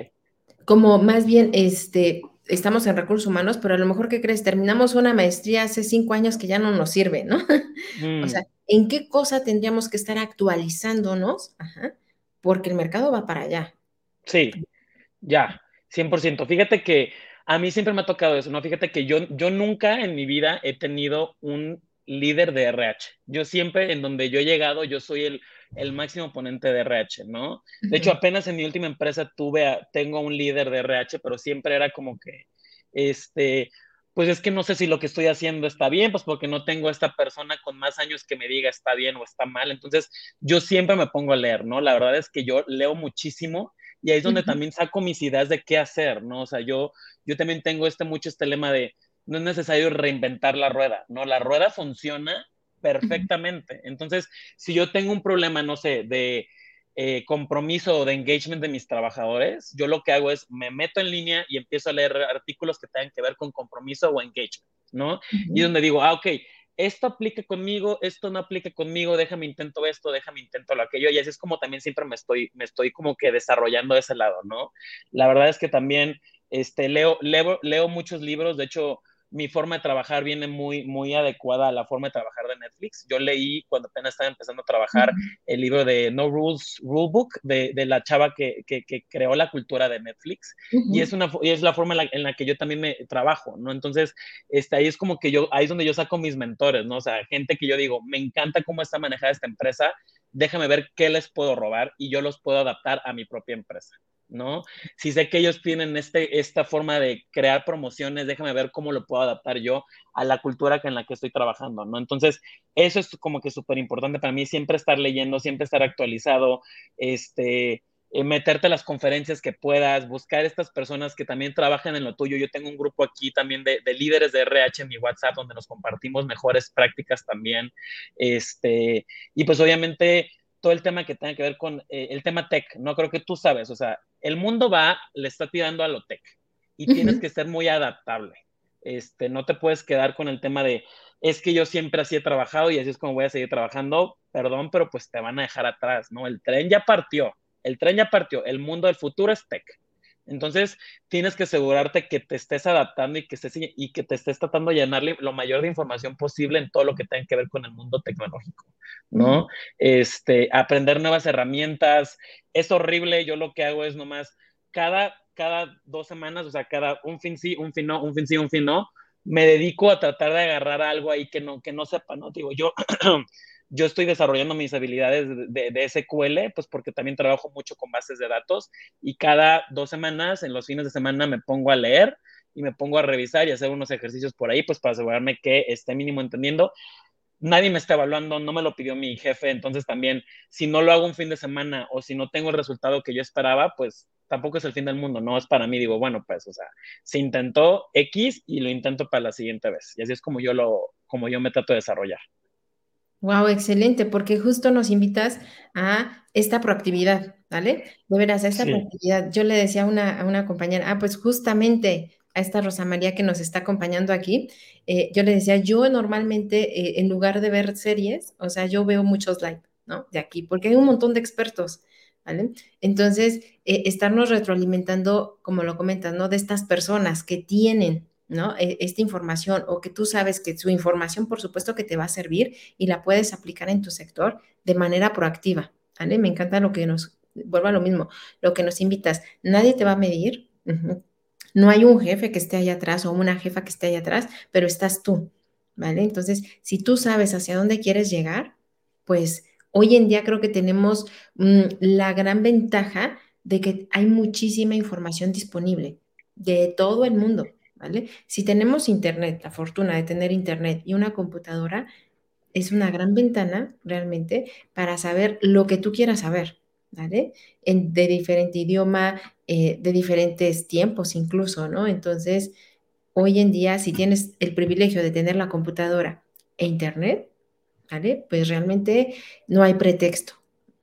Como más bien, este, estamos en recursos humanos, pero a lo mejor, ¿qué crees? Terminamos una maestría hace cinco años que ya no nos sirve, ¿no? O sea, ¿en qué cosa tendríamos que estar actualizándonos? Ajá, porque el mercado va para allá. Sí, ya. 100%. Fíjate que a mí siempre me ha tocado eso, ¿no? Fíjate que yo, yo nunca en mi vida he tenido un líder de RH. Yo siempre, en donde yo he llegado, yo soy el, el máximo ponente de RH, ¿no? De hecho, apenas en mi última empresa tuve, tengo un líder de RH, pero siempre era como que, este, pues es que no sé si lo que estoy haciendo está bien, pues porque no tengo esta persona con más años que me diga está bien o está mal. Entonces, yo siempre me pongo a leer, ¿no? La verdad es que yo leo muchísimo y ahí es donde también saco mis ideas de qué hacer, ¿no? O sea, yo, yo también tengo este mucho este lema de no es necesario reinventar la rueda, ¿no? La rueda funciona perfectamente. Entonces, si yo tengo un problema, no sé, de eh, compromiso o de engagement de mis trabajadores, yo lo que hago es me meto en línea y empiezo a leer artículos que tengan que ver con compromiso o engagement, ¿no? Y donde digo, ah, ok, esto aplica conmigo, esto no aplica conmigo, déjame intento esto, déjame intento lo aquello, y así es como también siempre me estoy, me estoy como que desarrollando ese lado, ¿no? La verdad es que también este, leo, leo, leo muchos libros, de hecho, mi forma de trabajar viene muy, muy adecuada a la forma de trabajar de Netflix. Yo leí cuando apenas estaba empezando a trabajar el libro de No Rules Rulebook de, de la chava que, que, creó la cultura de Netflix y, es una, y es la forma en la, que yo también me trabajo, ¿no? Entonces, este, ahí es como que yo, ahí es donde yo saco mis mentores, ¿no? O sea, gente que yo digo, me encanta cómo está manejada esta empresa, déjame ver qué les puedo robar y yo los puedo adaptar a mi propia empresa. ¿No? Si sé que ellos tienen este, esta forma de crear promociones, déjame ver cómo lo puedo adaptar yo a la cultura en la que estoy trabajando, ¿no? Entonces, eso es como que súper importante para mí, siempre estar leyendo, siempre estar actualizado, este, eh, meterte a las conferencias que puedas, buscar estas personas que también trabajan en lo tuyo. Yo tengo un grupo aquí también de, de líderes de RH en mi WhatsApp donde nos compartimos mejores prácticas también, este, y pues obviamente todo el tema que tenga que ver con eh, el tema tech, no creo que tú sabes, o sea, el mundo va, le está tirando a lo tech y tienes que ser muy adaptable. Este, no te puedes quedar con el tema de, es que yo siempre así he trabajado y así es como voy a seguir trabajando, perdón, pero pues te van a dejar atrás, ¿no? El tren ya partió, el tren ya partió, el mundo del futuro es tech. Entonces, tienes que asegurarte que te estés adaptando y que, estés, y que te estés tratando de llenarle lo mayor de información posible en todo lo que tenga que ver con el mundo tecnológico, ¿no? Este, aprender nuevas herramientas. Es horrible, yo lo que hago es nomás cada, cada dos semanas, o sea, cada un fin sí, un fin no, un fin sí, un fin no, me dedico a tratar de agarrar algo ahí que no, que no sepa, ¿no? Digo, yo yo estoy desarrollando mis habilidades de, de, SQL, pues porque también trabajo mucho con bases de datos y cada dos semanas, en los fines de semana, me pongo a leer y me pongo a revisar y hacer unos ejercicios por ahí, pues para asegurarme que esté mínimo entendiendo. Nadie me está evaluando, no me lo pidió mi jefe, entonces también si no lo hago un fin de semana o si no tengo el resultado que yo esperaba, pues tampoco es el fin del mundo, no es para mí, digo, bueno, pues, o sea, se intentó X y lo intento para la siguiente vez. Y así es como yo lo, como yo me trato de desarrollar. Wow, excelente, porque justo nos invitas a esta proactividad, ¿vale? De veras, a esta proactividad. Yo le decía a una, a una compañera, ah, pues justamente a esta Rosa María que nos está acompañando aquí, eh, yo le decía, yo normalmente eh, en lugar de ver series, o sea, yo veo muchos live, ¿no? De aquí, porque hay un montón de expertos, ¿vale? Entonces, eh, estarnos retroalimentando, como lo comentas, ¿no? De estas personas que tienen ¿no? E, esta información o que tú sabes que su información, por supuesto, que te va a servir y la puedes aplicar en tu sector de manera proactiva, ¿vale? Me encanta lo que nos, vuelvo a lo mismo, lo que nos invitas. Nadie te va a medir. No hay un jefe que esté allá atrás o una jefa que esté allá atrás, pero estás tú, ¿vale? Entonces, si tú sabes hacia dónde quieres llegar, pues hoy en día creo que tenemos mm, la gran ventaja de que hay muchísima información disponible de todo el mundo. Si tenemos internet, la fortuna de tener internet y una computadora, es una gran ventana realmente para saber lo que tú quieras saber, ¿vale? En, de diferente idioma, eh, de diferentes tiempos incluso, ¿no? Entonces, hoy en día, si tienes el privilegio de tener la computadora e internet. Pues realmente no hay pretexto.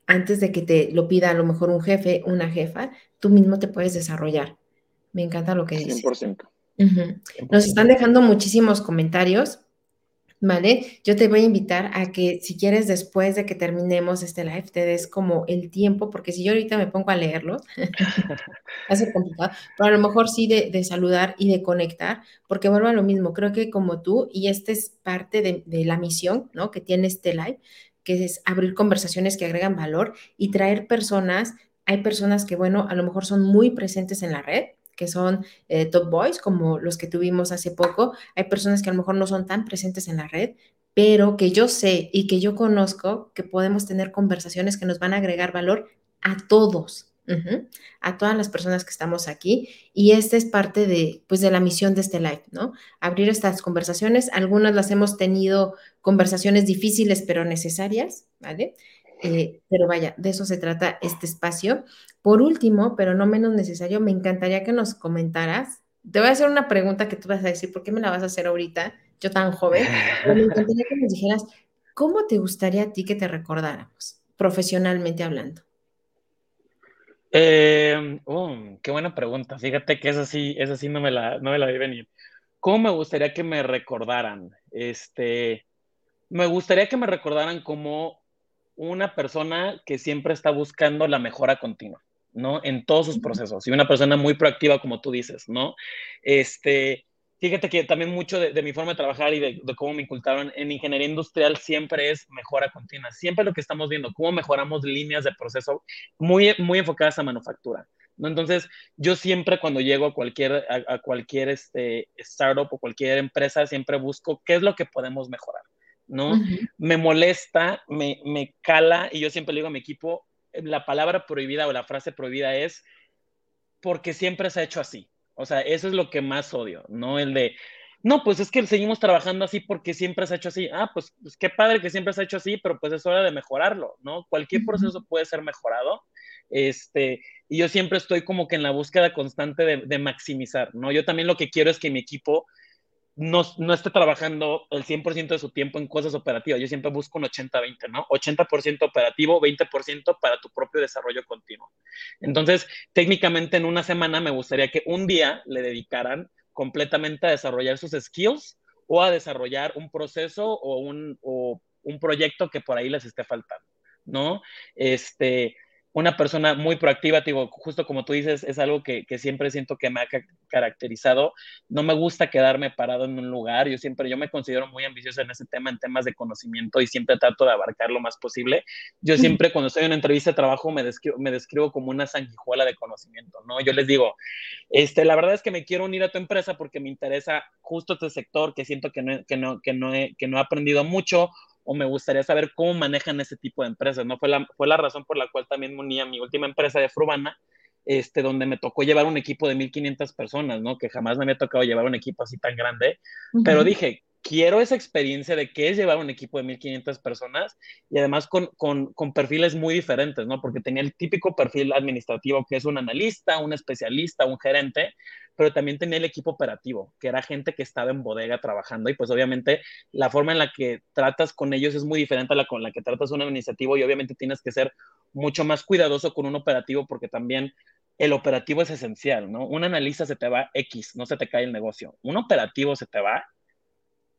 Antes de que te lo pida a lo mejor un jefe, una jefa, tú mismo te puedes desarrollar. Me encanta lo que dices. 100%. Nos están dejando muchísimos comentarios, ¿vale? Yo te voy a invitar a que si quieres después de que terminemos este live, te des como el tiempo, porque si yo ahorita me pongo a leerlos, hace complicado, pero a lo mejor sí de, saludar y de conectar, porque vuelvo a lo mismo, creo que como tú, y esta es parte de, de la misión, ¿no? Que tiene este live, que es abrir conversaciones que agregan valor y traer personas. Hay personas que, bueno, a lo mejor son muy presentes en la red, que son eh, top boys, como los que tuvimos hace poco. Hay personas que a lo mejor no son tan presentes en la red, pero que yo sé y que yo conozco que podemos tener conversaciones que nos van a agregar valor a todos, a todas las personas que estamos aquí. Y esta es parte de, pues, de la misión de este live, ¿no? Abrir estas conversaciones. Algunas las hemos tenido conversaciones difíciles, pero necesarias, ¿vale? Eh, pero vaya, de eso se trata este espacio. Por último, pero no menos necesario, me encantaría que nos comentaras. Te voy a hacer una pregunta que tú vas a decir, ¿por qué me la vas a hacer ahorita? Yo tan joven. Pero me encantaría que nos dijeras, ¿cómo te gustaría a ti que te recordáramos, profesionalmente hablando? Eh, oh, qué buena pregunta. Fíjate que esa sí, esa sí no me la, no me la vi venir. ¿Cómo me gustaría que me recordaran? Este, me gustaría que me recordaran como una persona que siempre está buscando la mejora continua, ¿no? En todos sus procesos. Y una persona muy proactiva, como tú dices, ¿no? Este, fíjate que también mucho de, mi forma de trabajar y de, cómo me incultaron en ingeniería industrial siempre es mejora continua. Siempre lo que estamos viendo, cómo mejoramos líneas de proceso muy, muy enfocadas a manufactura. ¿no? Entonces, yo siempre cuando llego a cualquier, a, cualquier este, startup o cualquier empresa, siempre busco qué es lo que podemos mejorar. ¿No? Me molesta, me, me cala y yo siempre le digo a mi equipo, la palabra prohibida o la frase prohibida es porque siempre se ha hecho así. O sea, eso es lo que más odio, ¿no? El de, no, pues es que seguimos trabajando así porque siempre se ha hecho así. Ah, pues, pues, qué padre que siempre se ha hecho así, pero pues es hora de mejorarlo, ¿no? Cualquier proceso puede ser mejorado. Este, y yo siempre estoy como que en la búsqueda constante de, de maximizar, ¿no? Yo también lo que quiero es que mi equipo no, no esté trabajando el 100% de su tiempo en cosas operativas. Yo siempre busco un 80-20, ¿no? 80% operativo, 20% para tu propio desarrollo continuo. Entonces, técnicamente en una semana me gustaría que un día le dedicaran completamente a desarrollar sus skills o a desarrollar un proceso o un, o un proyecto que por ahí les esté faltando, ¿no? Este, una persona muy proactiva, digo, justo como tú dices, es algo que, siempre siento que me ha caracterizado. No me gusta quedarme parado en un lugar, yo siempre, yo me considero muy ambicioso en ese tema, en temas de conocimiento y siempre trato de abarcar lo más posible. Yo siempre cuando estoy en una entrevista de trabajo me describo, me describo como una sanguijuela de conocimiento, ¿no? Yo les digo, este, la verdad es que me quiero unir a tu empresa porque me interesa justo este sector que siento que no, que no, que no, he, que no he aprendido mucho o me gustaría saber cómo manejan ese tipo de empresas, ¿no? Fue la, fue la razón por la cual también me uní a mi última empresa de Frubana, este, donde me tocó llevar un equipo de 1.500 personas, ¿no? Que jamás me había tocado llevar un equipo así tan grande, pero dije, quiero esa experiencia de qué es llevar un equipo de 1.500 personas y además con, con, con, perfiles muy diferentes, ¿no? Porque tenía el típico perfil administrativo que es un analista, un especialista, un gerente, pero también tenía el equipo operativo, que era gente que estaba en bodega trabajando y pues obviamente la forma en la que tratas con ellos es muy diferente a la con la que tratas un administrativo y obviamente tienes que ser mucho más cuidadoso con un operativo porque también el operativo es esencial, ¿no? Un analista se te va X, no se te cae el negocio. Un operativo se te va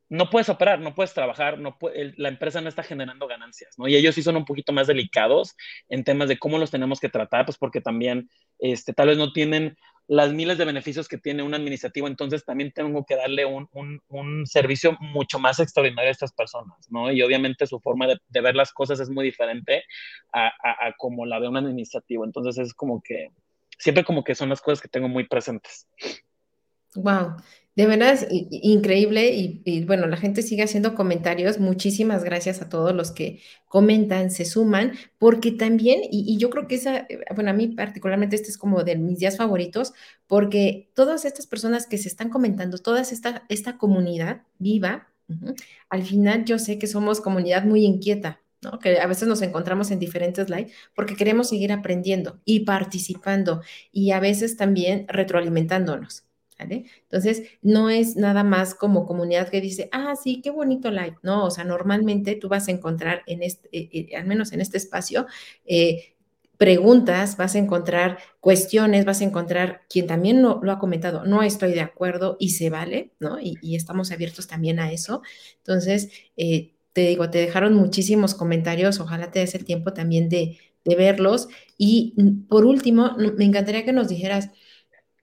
no puedes operar, no puedes trabajar, la empresa no está generando ganancias, ¿no? Y ellos sí son un poquito más delicados en temas de cómo los tenemos que tratar, pues porque también este, tal vez no tienen las miles de beneficios que tiene un administrativo, entonces también tengo que darle un, servicio mucho más extraordinario a estas personas, ¿no? Y obviamente su forma de, ver las cosas es muy diferente a, a, como la de un administrativo, entonces es como que, siempre como que son las cosas que tengo muy presentes. Wow, de verdad increíble y, bueno, la gente sigue haciendo comentarios. Muchísimas gracias a todos los que comentan, se suman, porque también, y, yo creo que esa, eh, bueno, a mí particularmente este es como de mis días favoritos, porque todas estas personas que se están comentando, toda esta, esta comunidad viva, al final yo sé que somos comunidad muy inquieta, ¿no? Que a veces nos encontramos en diferentes live porque queremos seguir aprendiendo y participando y a veces también retroalimentándonos. Entonces, no es nada más como comunidad que dice, ah, sí, qué bonito live, ¿no? O sea, normalmente tú vas a encontrar en este, al menos en este espacio, eh, preguntas, vas a encontrar cuestiones, vas a encontrar quien también lo, lo ha comentado, no estoy de acuerdo y se vale, ¿no? Y, estamos abiertos también a eso. Entonces, te digo, te dejaron muchísimos comentarios, ojalá te des el tiempo también de, verlos. Y por último, me encantaría que nos dijeras,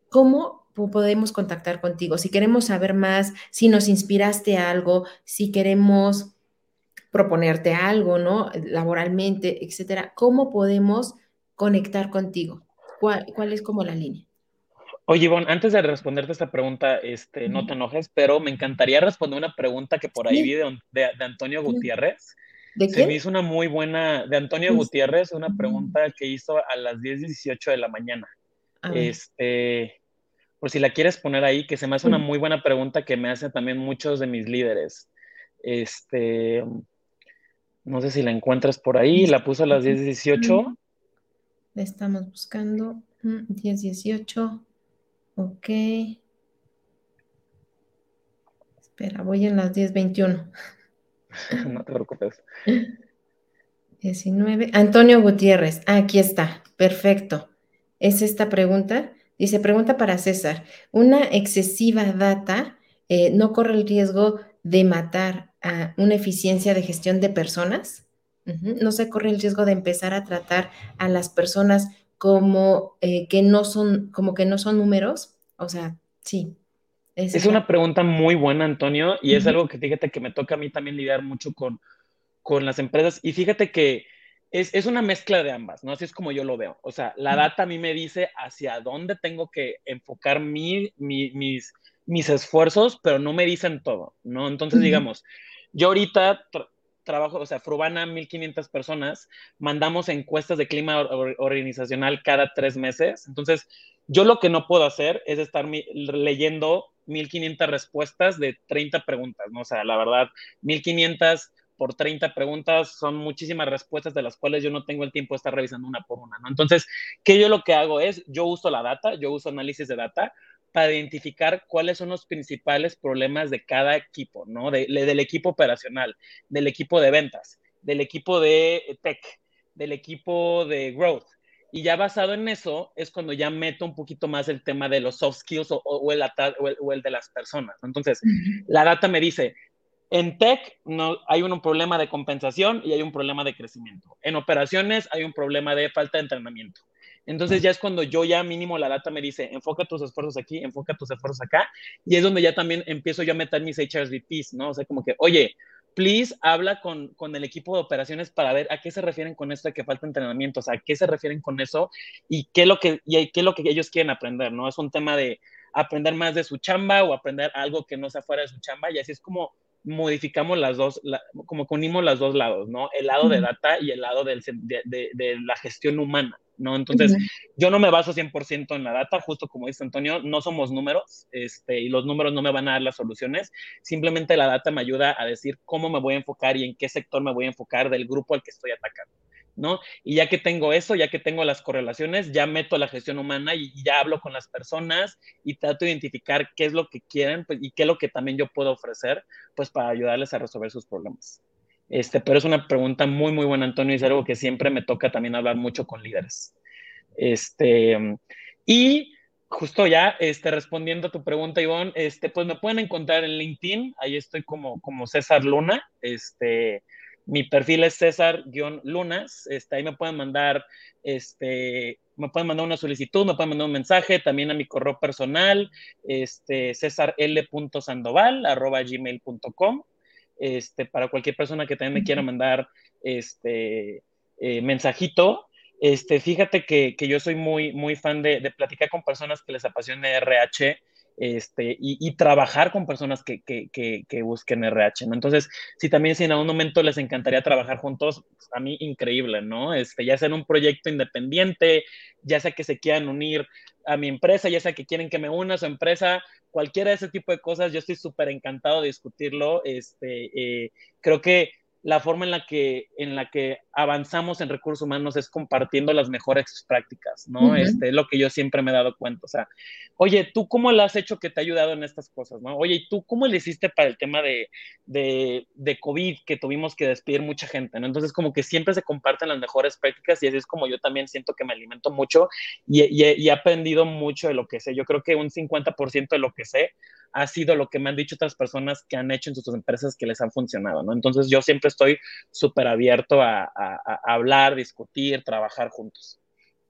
¿cómo podemos contactar contigo. Si queremos saber más, si nos inspiraste algo, si queremos proponerte algo, ¿no? Laboralmente, etcétera, ¿cómo podemos conectar contigo? ¿Cuál, cuál es como la línea? Oye, Ivonne, antes de responderte esta pregunta, este, no te enojes, pero me encantaría responder una pregunta que por ahí vi de, Antonio Gutiérrez. ¿De Se me hizo una muy buena, de Antonio Gutiérrez, una pregunta que hizo a las 10.18 de la mañana. Este, por si la quieres poner ahí, que se me hace una muy buena pregunta que me hacen también muchos de mis líderes. Este, no sé si la encuentras por ahí, la puso a las 10.18. La estamos buscando. 10.18. Ok. Espera, voy en las 10.21. no te preocupes. 19. Antonio Gutiérrez, aquí está, perfecto. ¿Es esta pregunta? Dice, pregunta para César, ¿una excesiva data eh, no corre el riesgo de matar a una eficiencia de gestión de personas? ¿No se corre el riesgo de empezar a tratar a las personas como, eh, que no son, como que no son números? O sea, sí. es una pregunta muy buena, Antonio, y es algo que fíjate que me toca a mí también lidiar mucho con, con las empresas. Y fíjate que es, es, una mezcla de ambas, ¿no? Así es como yo lo veo. O sea, la data a mí me dice hacia dónde tengo que enfocar mi, mi, mis, mis esfuerzos, pero no me dicen todo, ¿no? Entonces, digamos, yo ahorita trabajo, o sea, Frubana, 1500 personas, mandamos encuestas de clima organizacional cada tres meses. Entonces, yo lo que no puedo hacer es estar leyendo 1500 respuestas de 30 preguntas, ¿no? O sea, la verdad, 1500 por 30 preguntas son muchísimas respuestas de las cuales yo no tengo el tiempo de estar revisando una por una, ¿no? Entonces, ¿qué yo lo que hago es, yo uso la data, yo uso análisis de data para identificar cuáles son los principales problemas de cada equipo, ¿no? del equipo operacional, del equipo de ventas, del equipo de tech, del equipo de growth. Y ya basado en eso es cuando ya meto un poquito más el tema de los soft skills o, el, o el, de las personas. Entonces, la data me dice, en tech no, hay un problema de compensación y hay un problema de crecimiento. En operaciones hay un problema de falta de entrenamiento. Entonces ya es cuando yo ya mínimo la data me dice, enfoca tus esfuerzos aquí, enfoca tus esfuerzos acá, y es donde ya también empiezo yo a meter mis HRSVPs, ¿no? O sea, como que, oye, please habla con, con, el equipo de operaciones para ver a qué se refieren con esto de que falta entrenamiento, o sea, a qué se refieren con eso y qué es lo que, y qué es lo que ellos quieren aprender, ¿no? Es un tema de aprender más de su chamba o aprender algo que no sea fuera de su chamba y así es como modificamos las dos, como que unimos los dos lados, ¿no? El lado de data y el lado del, de, de, de, la gestión humana, ¿no? Entonces, yo no me baso 100% en la data, justo como dice Antonio, no somos números, este, y los números no me van a dar las soluciones, simplemente la data me ayuda a decir cómo me voy a enfocar y en qué sector me voy a enfocar del grupo al que estoy atacando. ¿No? Y ya que tengo eso, ya que tengo las correlaciones, ya meto la gestión humana y, ya hablo con las personas y trato de identificar qué es lo que quieren pues, y qué es lo que también yo puedo ofrecer, pues para ayudarles a resolver sus problemas. Este, pero es una pregunta muy, muy buena, Antonio, y es algo que siempre me toca también hablar mucho con líderes. Este, y justo ya, este, respondiendo a tu pregunta, Ivonne, este, pues me pueden encontrar en LinkedIn, ahí estoy como, como César Luna, este, mi perfil es César-Lunas. Este, ahí me pueden mandar, este, me pueden mandar una solicitud, me pueden mandar un mensaje también a mi correo personal, este, gmail.com Este, para cualquier persona que también me quiera mandar este eh, mensajito. Este, fíjate que, que, yo soy muy, muy fan de, de platicar con personas que les apasione RH este, y, trabajar con personas que, que, busquen RH. Entonces, si también si en algún momento les encantaría trabajar juntos, pues, a mí increíble, ¿no? Este, ya sea en un proyecto independiente, ya sea que se quieran unir a mi empresa, ya sea que quieren que me una a su empresa, cualquiera de ese tipo de cosas, yo estoy súper encantado de discutirlo. Este, eh, creo que la forma en la que, en la que avanzamos en recursos humanos es compartiendo las mejores prácticas, ¿no? Este es lo que yo siempre me he dado cuenta. O sea, oye, ¿tú cómo lo has hecho que te ha ayudado en estas cosas, no? Oye, ¿y tú cómo le hiciste para el tema de, de, de COVID que tuvimos que despedir mucha gente, ¿no? Entonces, como que siempre se comparten las mejores prácticas y así es como yo también siento que me alimento mucho y, y, y he aprendido mucho de lo que sé. Yo creo que un 50% de lo que sé ha sido lo que me han dicho otras personas que han hecho en sus empresas que les han funcionado, ¿no? Entonces yo siempre estoy súper abierto a, hablar, discutir, trabajar juntos.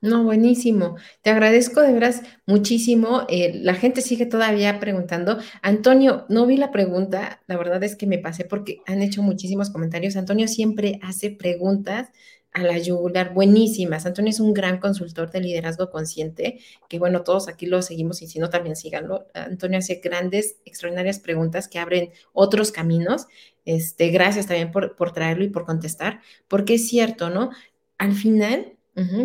No, buenísimo. Te agradezco de veras muchísimo. Eh, la gente sigue todavía preguntando. Antonio, no vi la pregunta. La verdad es que me pasé porque han hecho muchísimos comentarios. Antonio siempre hace preguntas a la yugular, buenísimas. Antonio es un gran consultor de liderazgo consciente, que bueno, todos aquí lo seguimos y si no, también síganlo. Antonio hace grandes, extraordinarias preguntas que abren otros caminos. Este, gracias también por, por traerlo y por contestar, porque es cierto, ¿no? Al final,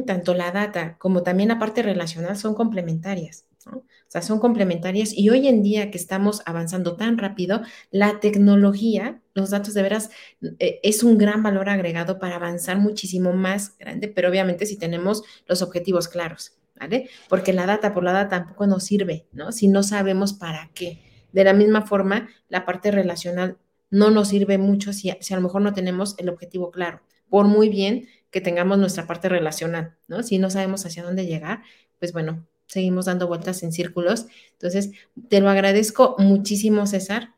tanto la data como también la parte relacional son complementarias. O sea, son complementarias y hoy en día que estamos avanzando tan rápido, la tecnología, los datos de veras, eh, es un gran valor agregado para avanzar muchísimo más grande, pero obviamente si tenemos los objetivos claros, ¿vale? Porque la data por la data tampoco nos sirve, ¿no? Si no sabemos para qué. De la misma forma, la parte relacional no nos sirve mucho si, si a lo mejor no tenemos el objetivo claro, por muy bien que tengamos nuestra parte relacional, ¿no? Si no sabemos hacia dónde llegar, pues bueno, seguimos dando vueltas en círculos. Entonces, te lo agradezco muchísimo, César.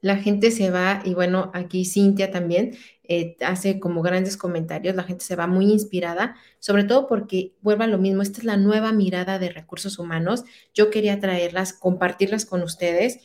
La gente se va y bueno, aquí Cintia también eh, hace como grandes comentarios, la gente se va muy inspirada, sobre todo porque vuelva lo mismo, esta es la nueva mirada de recursos humanos. Yo quería traerlas, compartirlas con ustedes,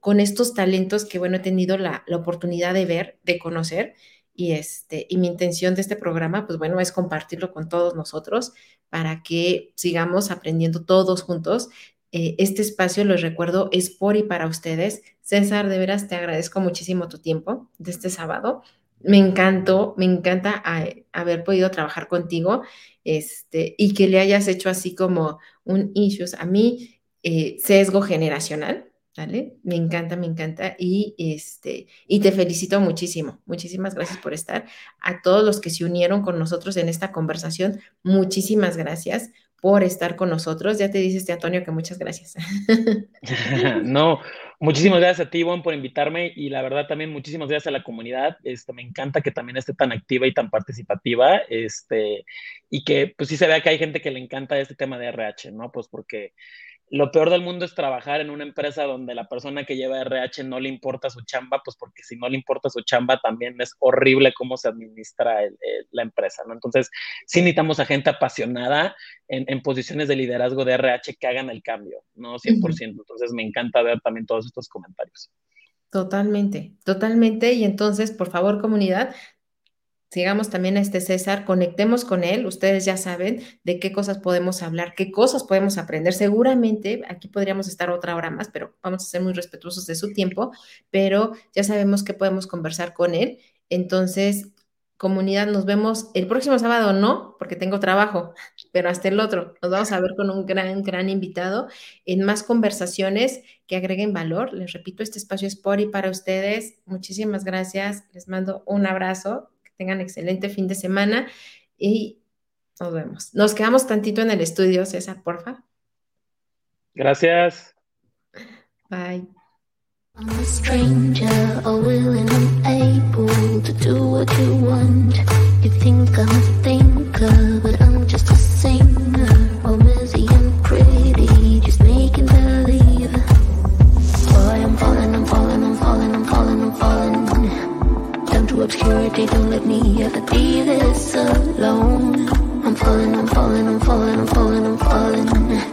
con estos talentos que, bueno, he tenido la, la oportunidad de ver, de conocer. Y, este, y mi intención de este programa, pues bueno, es compartirlo con todos nosotros para que sigamos aprendiendo todos juntos. Eh, este espacio, les recuerdo, es por y para ustedes. César, de veras te agradezco muchísimo tu tiempo de este sábado. Me encantó, me encanta eh, haber podido trabajar contigo este, y que le hayas hecho así como un issues. A mí, eh, sesgo generacional, ¿vale? Me encanta, me encanta y, este, y te felicito muchísimo. Muchísimas gracias por estar. A todos los que se unieron con nosotros en esta conversación, muchísimas gracias por estar con nosotros. Ya te dices, este Antonio, que muchas gracias. no, muchísimas gracias a ti, Ivonne, por invitarme y la verdad también muchísimas gracias a la comunidad. Este, me encanta que también esté tan activa y tan participativa este, y que pues sí se vea que hay gente que le encanta este tema de RH, ¿no? Pues porque lo peor del mundo es trabajar en una empresa donde la persona que lleva RH no le importa su chamba, pues porque si no le importa su chamba también es horrible cómo se administra la empresa, ¿no? Entonces, sí necesitamos a gente apasionada en, posiciones de liderazgo de RH que hagan el cambio, ¿no? 100%. Entonces, me encanta ver también todos estos comentarios. Totalmente, totalmente. Y entonces, por favor, comunidad, sigamos también a este César, conectemos con él, ustedes ya saben de qué cosas podemos hablar, qué cosas podemos aprender. Seguramente aquí podríamos estar otra hora más, pero vamos a ser muy respetuosos de su tiempo, pero ya sabemos que podemos conversar con él. Entonces, comunidad, nos vemos el próximo sábado, no, porque tengo trabajo, pero hasta el otro. Nos vamos a ver con un gran, gran invitado en más conversaciones que agreguen valor. Les repito, este espacio es por y para ustedes. Muchísimas gracias. Les mando un abrazo tengan excelente fin de semana y nos vemos. Nos quedamos tantito en el estudio, César, porfa. Gracias. Bye. I'm a stranger, willing and able to do what you want. You think I'm a thinker, but I'm day, don't let me ever be this alone. I'm falling, I'm falling, I'm falling, I'm falling, I'm falling.